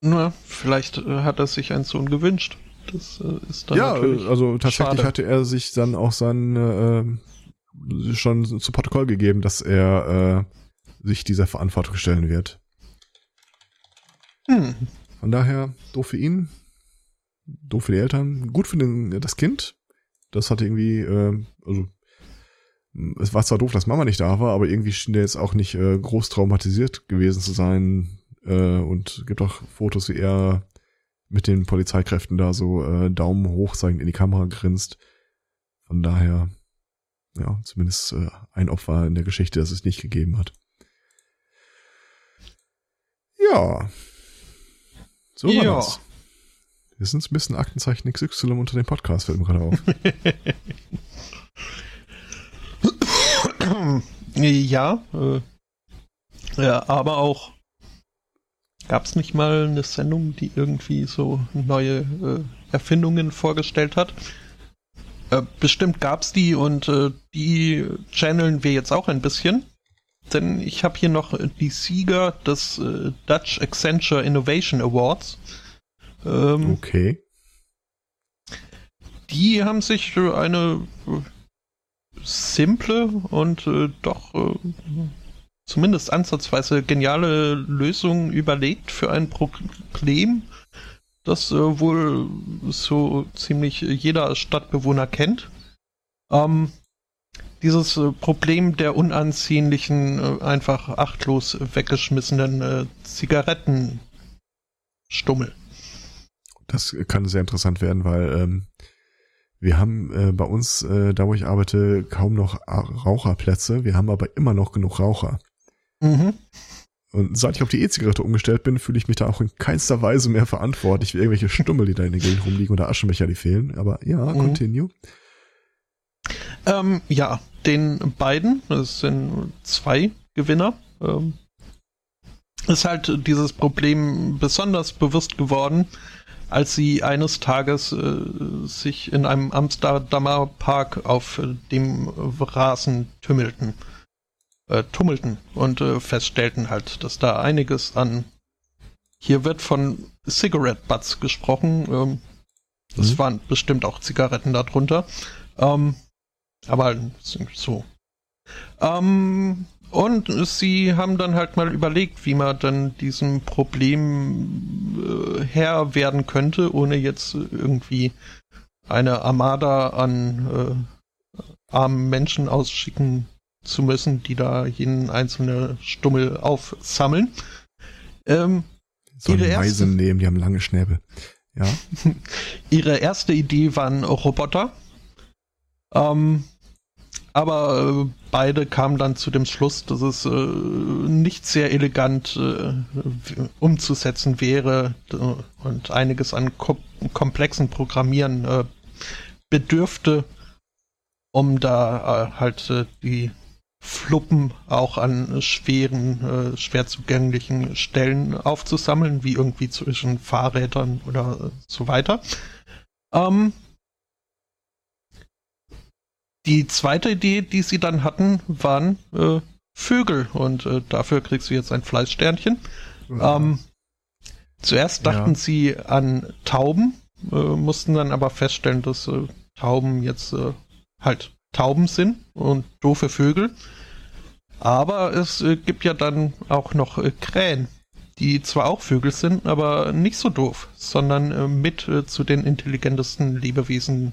Nur, vielleicht äh, hat er sich einen Sohn gewünscht. Das äh, ist dann ja, also tatsächlich schade. hatte er sich dann auch sein äh, schon zu Protokoll gegeben, dass er äh, sich dieser Verantwortung stellen wird. Hm. Von daher doof für ihn, doof für die Eltern, gut für den, das Kind. Das hatte irgendwie, äh, also es war zwar doof, dass Mama nicht da war, aber irgendwie schien der jetzt auch nicht äh, groß traumatisiert gewesen zu sein. Äh, und gibt auch Fotos, wie er mit den Polizeikräften da so äh, Daumen hoch zeigend in die Kamera grinst. Von daher, ja, zumindest äh, ein Opfer in der Geschichte, das es nicht gegeben hat. Ja. So war Ja. das. Wir sind ein bisschen Aktenzeichen XY unter dem Podcast, fällt mir gerade auf. Ja, äh, ja, aber auch gab es nicht mal eine Sendung, die irgendwie so neue äh, Erfindungen vorgestellt hat? Äh, bestimmt gab's die und äh, die channeln wir jetzt auch ein bisschen. Denn ich habe hier noch die Sieger des äh, Dutch Accenture Innovation Awards. Ähm, Okay. die haben sich eine äh, simple und äh, doch äh, zumindest ansatzweise geniale Lösung überlegt für ein Problem, das äh, wohl so ziemlich jeder Stadtbewohner kennt. Ähm, dieses äh, Problem der unansehnlichen, äh, einfach achtlos weggeschmissenen Zigarettenstummel. Das kann sehr interessant werden, weil ähm, wir haben äh, bei uns, äh, da wo ich arbeite, kaum noch Raucherplätze. Wir haben aber immer noch genug Raucher. Mhm. Und seit ich auf die E-Zigarette umgestellt bin, fühle ich mich da auch in keinster Weise mehr verantwortlich für irgendwelche Stummel, die da in der Gegend rumliegen oder Aschenbecher, die fehlen. Aber ja, Mhm. continue. Ähm, ja, den beiden, es sind zwei Gewinner, ähm, ist halt dieses Problem besonders bewusst geworden, als sie eines Tages äh, sich in einem Amsterdamer Park auf äh, dem Rasen tümmelten, äh, tummelten und äh, feststellten halt, dass da einiges an hier wird von Cigarette Butts gesprochen. Ähm, das Mhm. waren bestimmt auch Zigaretten darunter. Ähm, aber so. Ähm, und sie haben dann halt mal überlegt, wie man dann diesem Problem äh, Herr werden könnte, ohne jetzt irgendwie eine Armada an äh, armen Menschen ausschicken zu müssen, die da jeden einzelnen Stummel aufsammeln. Ähm, So Ihre erste- nehmen, die haben lange Schnäbel. Ja. Ihre erste Idee waren Roboter. Ähm, aber äh, beide kamen dann zu dem Schluss, dass es äh, nicht sehr elegant äh, umzusetzen wäre und einiges an ko komplexen Programmieren äh, bedürfte, um da äh, halt äh, die Fluppen auch an schweren, schwer zugänglichen Stellen aufzusammeln, wie irgendwie zwischen Fahrrädern oder so weiter. Ähm, die zweite Idee, die sie dann hatten, waren äh, Vögel und äh, dafür kriegst du jetzt ein Fleißsternchen. Ähm, zuerst Ja. dachten sie an Tauben, äh, mussten dann aber feststellen, dass äh, Tauben jetzt äh, halt Tauben sind und doofe Vögel. Aber es äh, gibt ja dann auch noch äh, Krähen, die zwar auch Vögel sind, aber nicht so doof, sondern mit zu den intelligentesten Lebewesen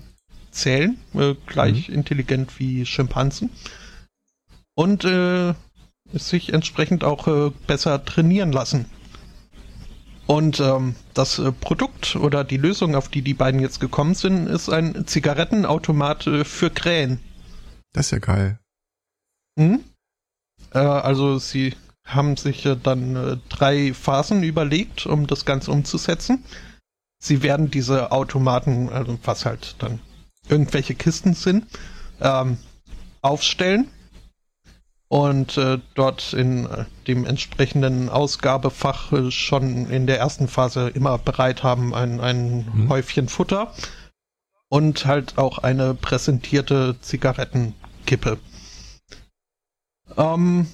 zählen, äh, gleich mhm. intelligent wie Schimpansen. Und äh, sich entsprechend auch äh, besser trainieren lassen. Und ähm, das äh, Produkt oder die Lösung, auf die die beiden jetzt gekommen sind, ist ein Zigarettenautomat äh, für Krähen. Das ist ja geil. Hm? Äh, also sie haben sich dann äh, drei Phasen überlegt, um das Ganze umzusetzen. Sie werden diese Automaten, also was halt dann irgendwelche Kisten sind, ähm, aufstellen und äh, dort in äh, dem entsprechenden Ausgabefach äh, schon in der ersten Phase immer bereit haben, ein, ein mhm. Häufchen Futter und halt auch eine präsentierte Zigarettenkippe. Ähm,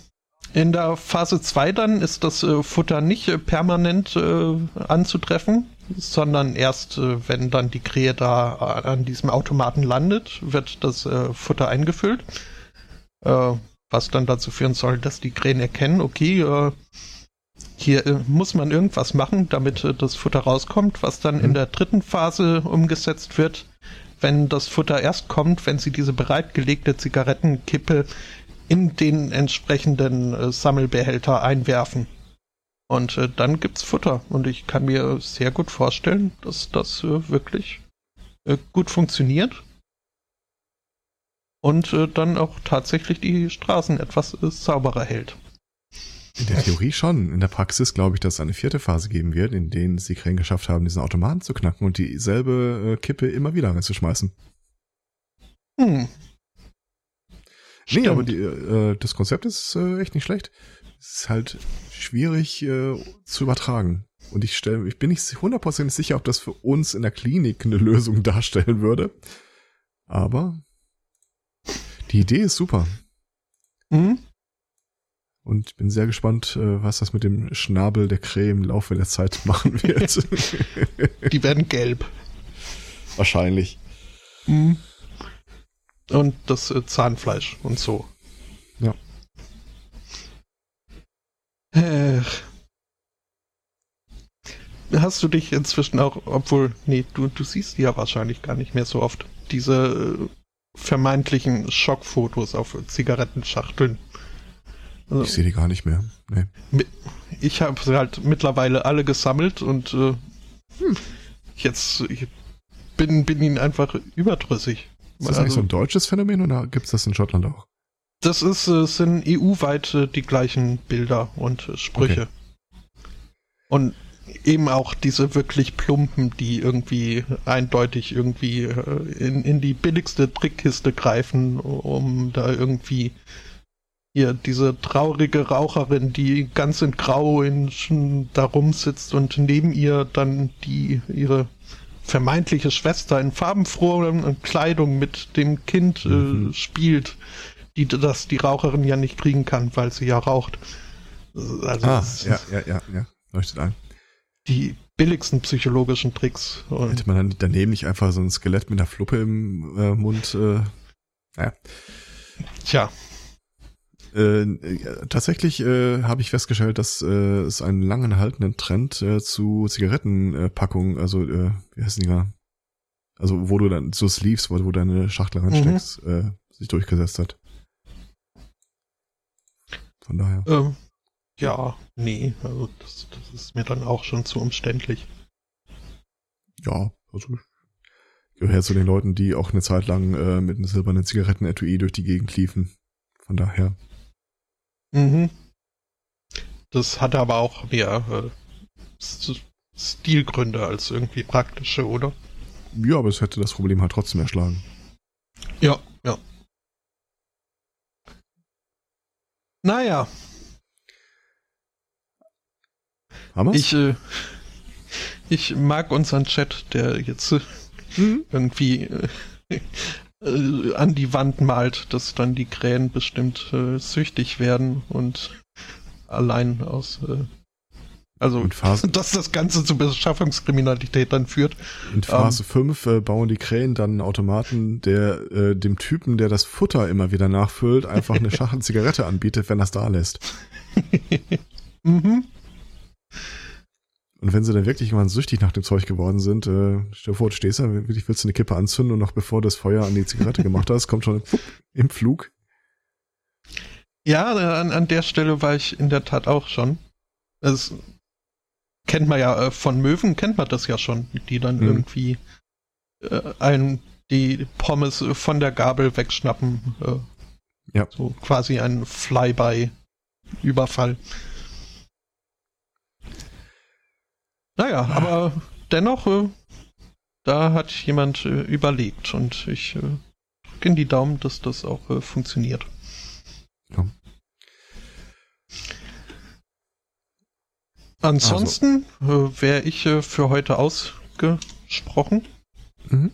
in der Phase 2 dann ist das äh, Futter nicht permanent anzutreffen, sondern erst, wenn dann die Krähe da an diesem Automaten landet, wird das Futter eingefüllt was dann dazu führen soll, dass die Krähen erkennen, okay, äh, hier äh, muss man irgendwas machen, damit äh, das Futter rauskommt, was dann mhm. in der dritten Phase umgesetzt wird, wenn das Futter erst kommt, wenn sie diese bereitgelegte Zigarettenkippe in den entsprechenden äh, Sammelbehälter einwerfen. Und äh, dann gibt's Futter. Und ich kann mir sehr gut vorstellen, dass das äh, wirklich gut funktioniert und äh, dann auch tatsächlich die Straßen etwas äh, sauberer hält. In der Theorie schon. In der Praxis glaube ich, dass es eine vierte Phase geben wird, in denen sie Krähen geschafft haben, diesen Automaten zu knacken und dieselbe äh, Kippe immer wieder reinzuschmeißen. Hm. Stimmt. Nee, aber die, äh, das Konzept ist äh, echt nicht schlecht. Es ist halt schwierig äh, zu übertragen. Und ich stelle, ich bin nicht hundertprozentig sicher, ob das für uns in der Klinik eine Lösung darstellen würde. Aber die Idee ist super. Mhm. Und ich bin sehr gespannt, äh, was das mit dem Schnabel der Krähe im Laufe der Zeit machen wird. Die werden gelb. Wahrscheinlich. Mhm. Und das äh, Zahnfleisch und so. Ja. Äh, hast du dich inzwischen auch, obwohl, nee, du, du siehst die ja wahrscheinlich gar nicht mehr so oft, diese vermeintlichen Schockfotos auf Zigarettenschachteln. Also, ich sehe die gar nicht mehr. Nee. Ich habe sie halt mittlerweile alle gesammelt und äh, hm, jetzt ich bin, bin ihnen einfach überdrüssig. Ist das also, eigentlich so ein deutsches Phänomen oder gibt es das in Schottland auch? Das ist, äh, sind EU-weit äh, die gleichen Bilder und äh, Sprüche. Okay. Und eben auch diese wirklich plumpen, die irgendwie eindeutig irgendwie in, in die billigste Trickkiste greifen, um da irgendwie hier diese traurige Raucherin, die ganz in Grau in, da rumsitzt und neben ihr dann die ihre vermeintliche Schwester in farbenfroher Kleidung mit dem Kind äh, mhm. spielt, die das die Raucherin ja nicht kriegen kann, weil sie ja raucht. Also ah, ja, ja, ja, ja, leuchtet ein die billigsten psychologischen Tricks. Und Hätte man dann daneben nicht einfach so ein Skelett mit einer Fluppe im äh, Mund? Äh, naja. Tja. Äh, tatsächlich äh, habe ich festgestellt, dass äh, es einen langen erhaltenen Trend äh, zu Zigarettenpackungen, also äh, wie heißen die gar? Also wo du dann so Sleeves, wo du deine Schachtel reinsteckst, mhm. äh, sich durchgesetzt hat. Von daher. Ähm, ja, nee, also das, das ist mir dann auch schon zu umständlich. Ja, also ich gehöre zu den Leuten, die auch eine Zeit lang äh, mit einem silbernen Zigarettenetui durch die Gegend liefen. Von daher. Mhm. Das hatte aber auch mehr äh, Stilgründe als irgendwie praktische, oder? Ja, aber es hätte das Problem halt trotzdem erschlagen. Ja, ja. Naja, Haben ich, äh, ich mag unseren Chat, der jetzt äh, mhm. irgendwie äh, äh, an die Wand malt, dass dann die Krähen bestimmt äh, süchtig werden und allein aus äh, also, dass das Ganze zu Beschaffungskriminalität dann führt. In Phase ähm, 5 äh, bauen die Krähen dann einen Automaten, der äh, dem Typen, der das Futter immer wieder nachfüllt, einfach eine Schachtel Zigarette anbietet, wenn er es da lässt. mhm. Und wenn sie dann wirklich mal süchtig nach dem Zeug geworden sind, äh, stell dir vor, du stehst da, wirklich willst du eine Kippe anzünden und noch bevor du das Feuer an die Zigarette gemacht hast, kommt schon im Flug. Ja, an, an der Stelle war ich in der Tat auch schon. Das kennt man ja äh, von Möwen, kennt man das ja schon, die dann Mhm. irgendwie äh, einen die Pommes von der Gabel wegschnappen. Äh, Ja. So quasi ein Flyby-Überfall. Naja, aber dennoch, äh, da hat jemand äh, überlegt und ich äh, drücke in die Daumen, dass das auch äh, funktioniert. Ja. Ansonsten äh, wäre ich äh, für heute ausgesprochen. Mhm.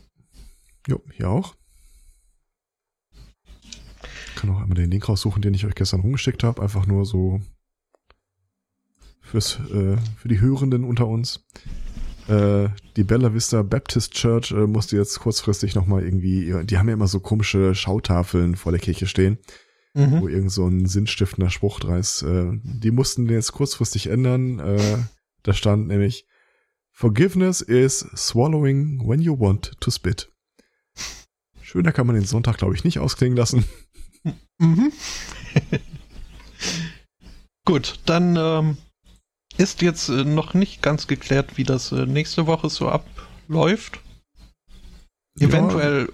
Jo, hier auch. Kann auch einmal den Link raussuchen, den ich euch gestern rumgeschickt habe. Einfach nur so fürs, äh, für die Hörenden unter uns. Äh, die Bella Vista Baptist Church äh, musste jetzt kurzfristig nochmal irgendwie, die haben ja immer so komische Schautafeln vor der Kirche stehen, Mhm. wo irgend so ein sinnstiftender Spruch dran ist. Äh, die mussten den jetzt kurzfristig ändern. Äh, da stand nämlich Forgiveness is swallowing when you want to spit. Schöner kann man den Sonntag, glaube ich, nicht ausklingen lassen. Mhm. Gut, dann ähm, ist jetzt äh, noch nicht ganz geklärt, wie das äh, nächste Woche so abläuft. Eventuell,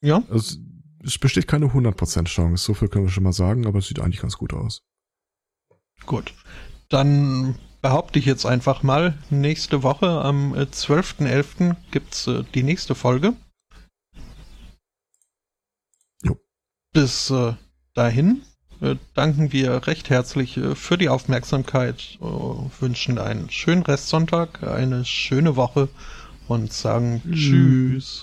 ja, Ja, also, es besteht keine 100% Chance, so viel können wir schon mal sagen, aber es sieht eigentlich ganz gut aus. gut. Dann behaupte ich jetzt einfach mal, nächste Woche am äh, 12.11. gibt's äh, die nächste Folge. Jo. Bis äh, dahin äh, danken wir recht herzlich äh, für die Aufmerksamkeit, äh, wünschen einen schönen Restsonntag, eine schöne Woche und sagen Tschüss. Tschüss.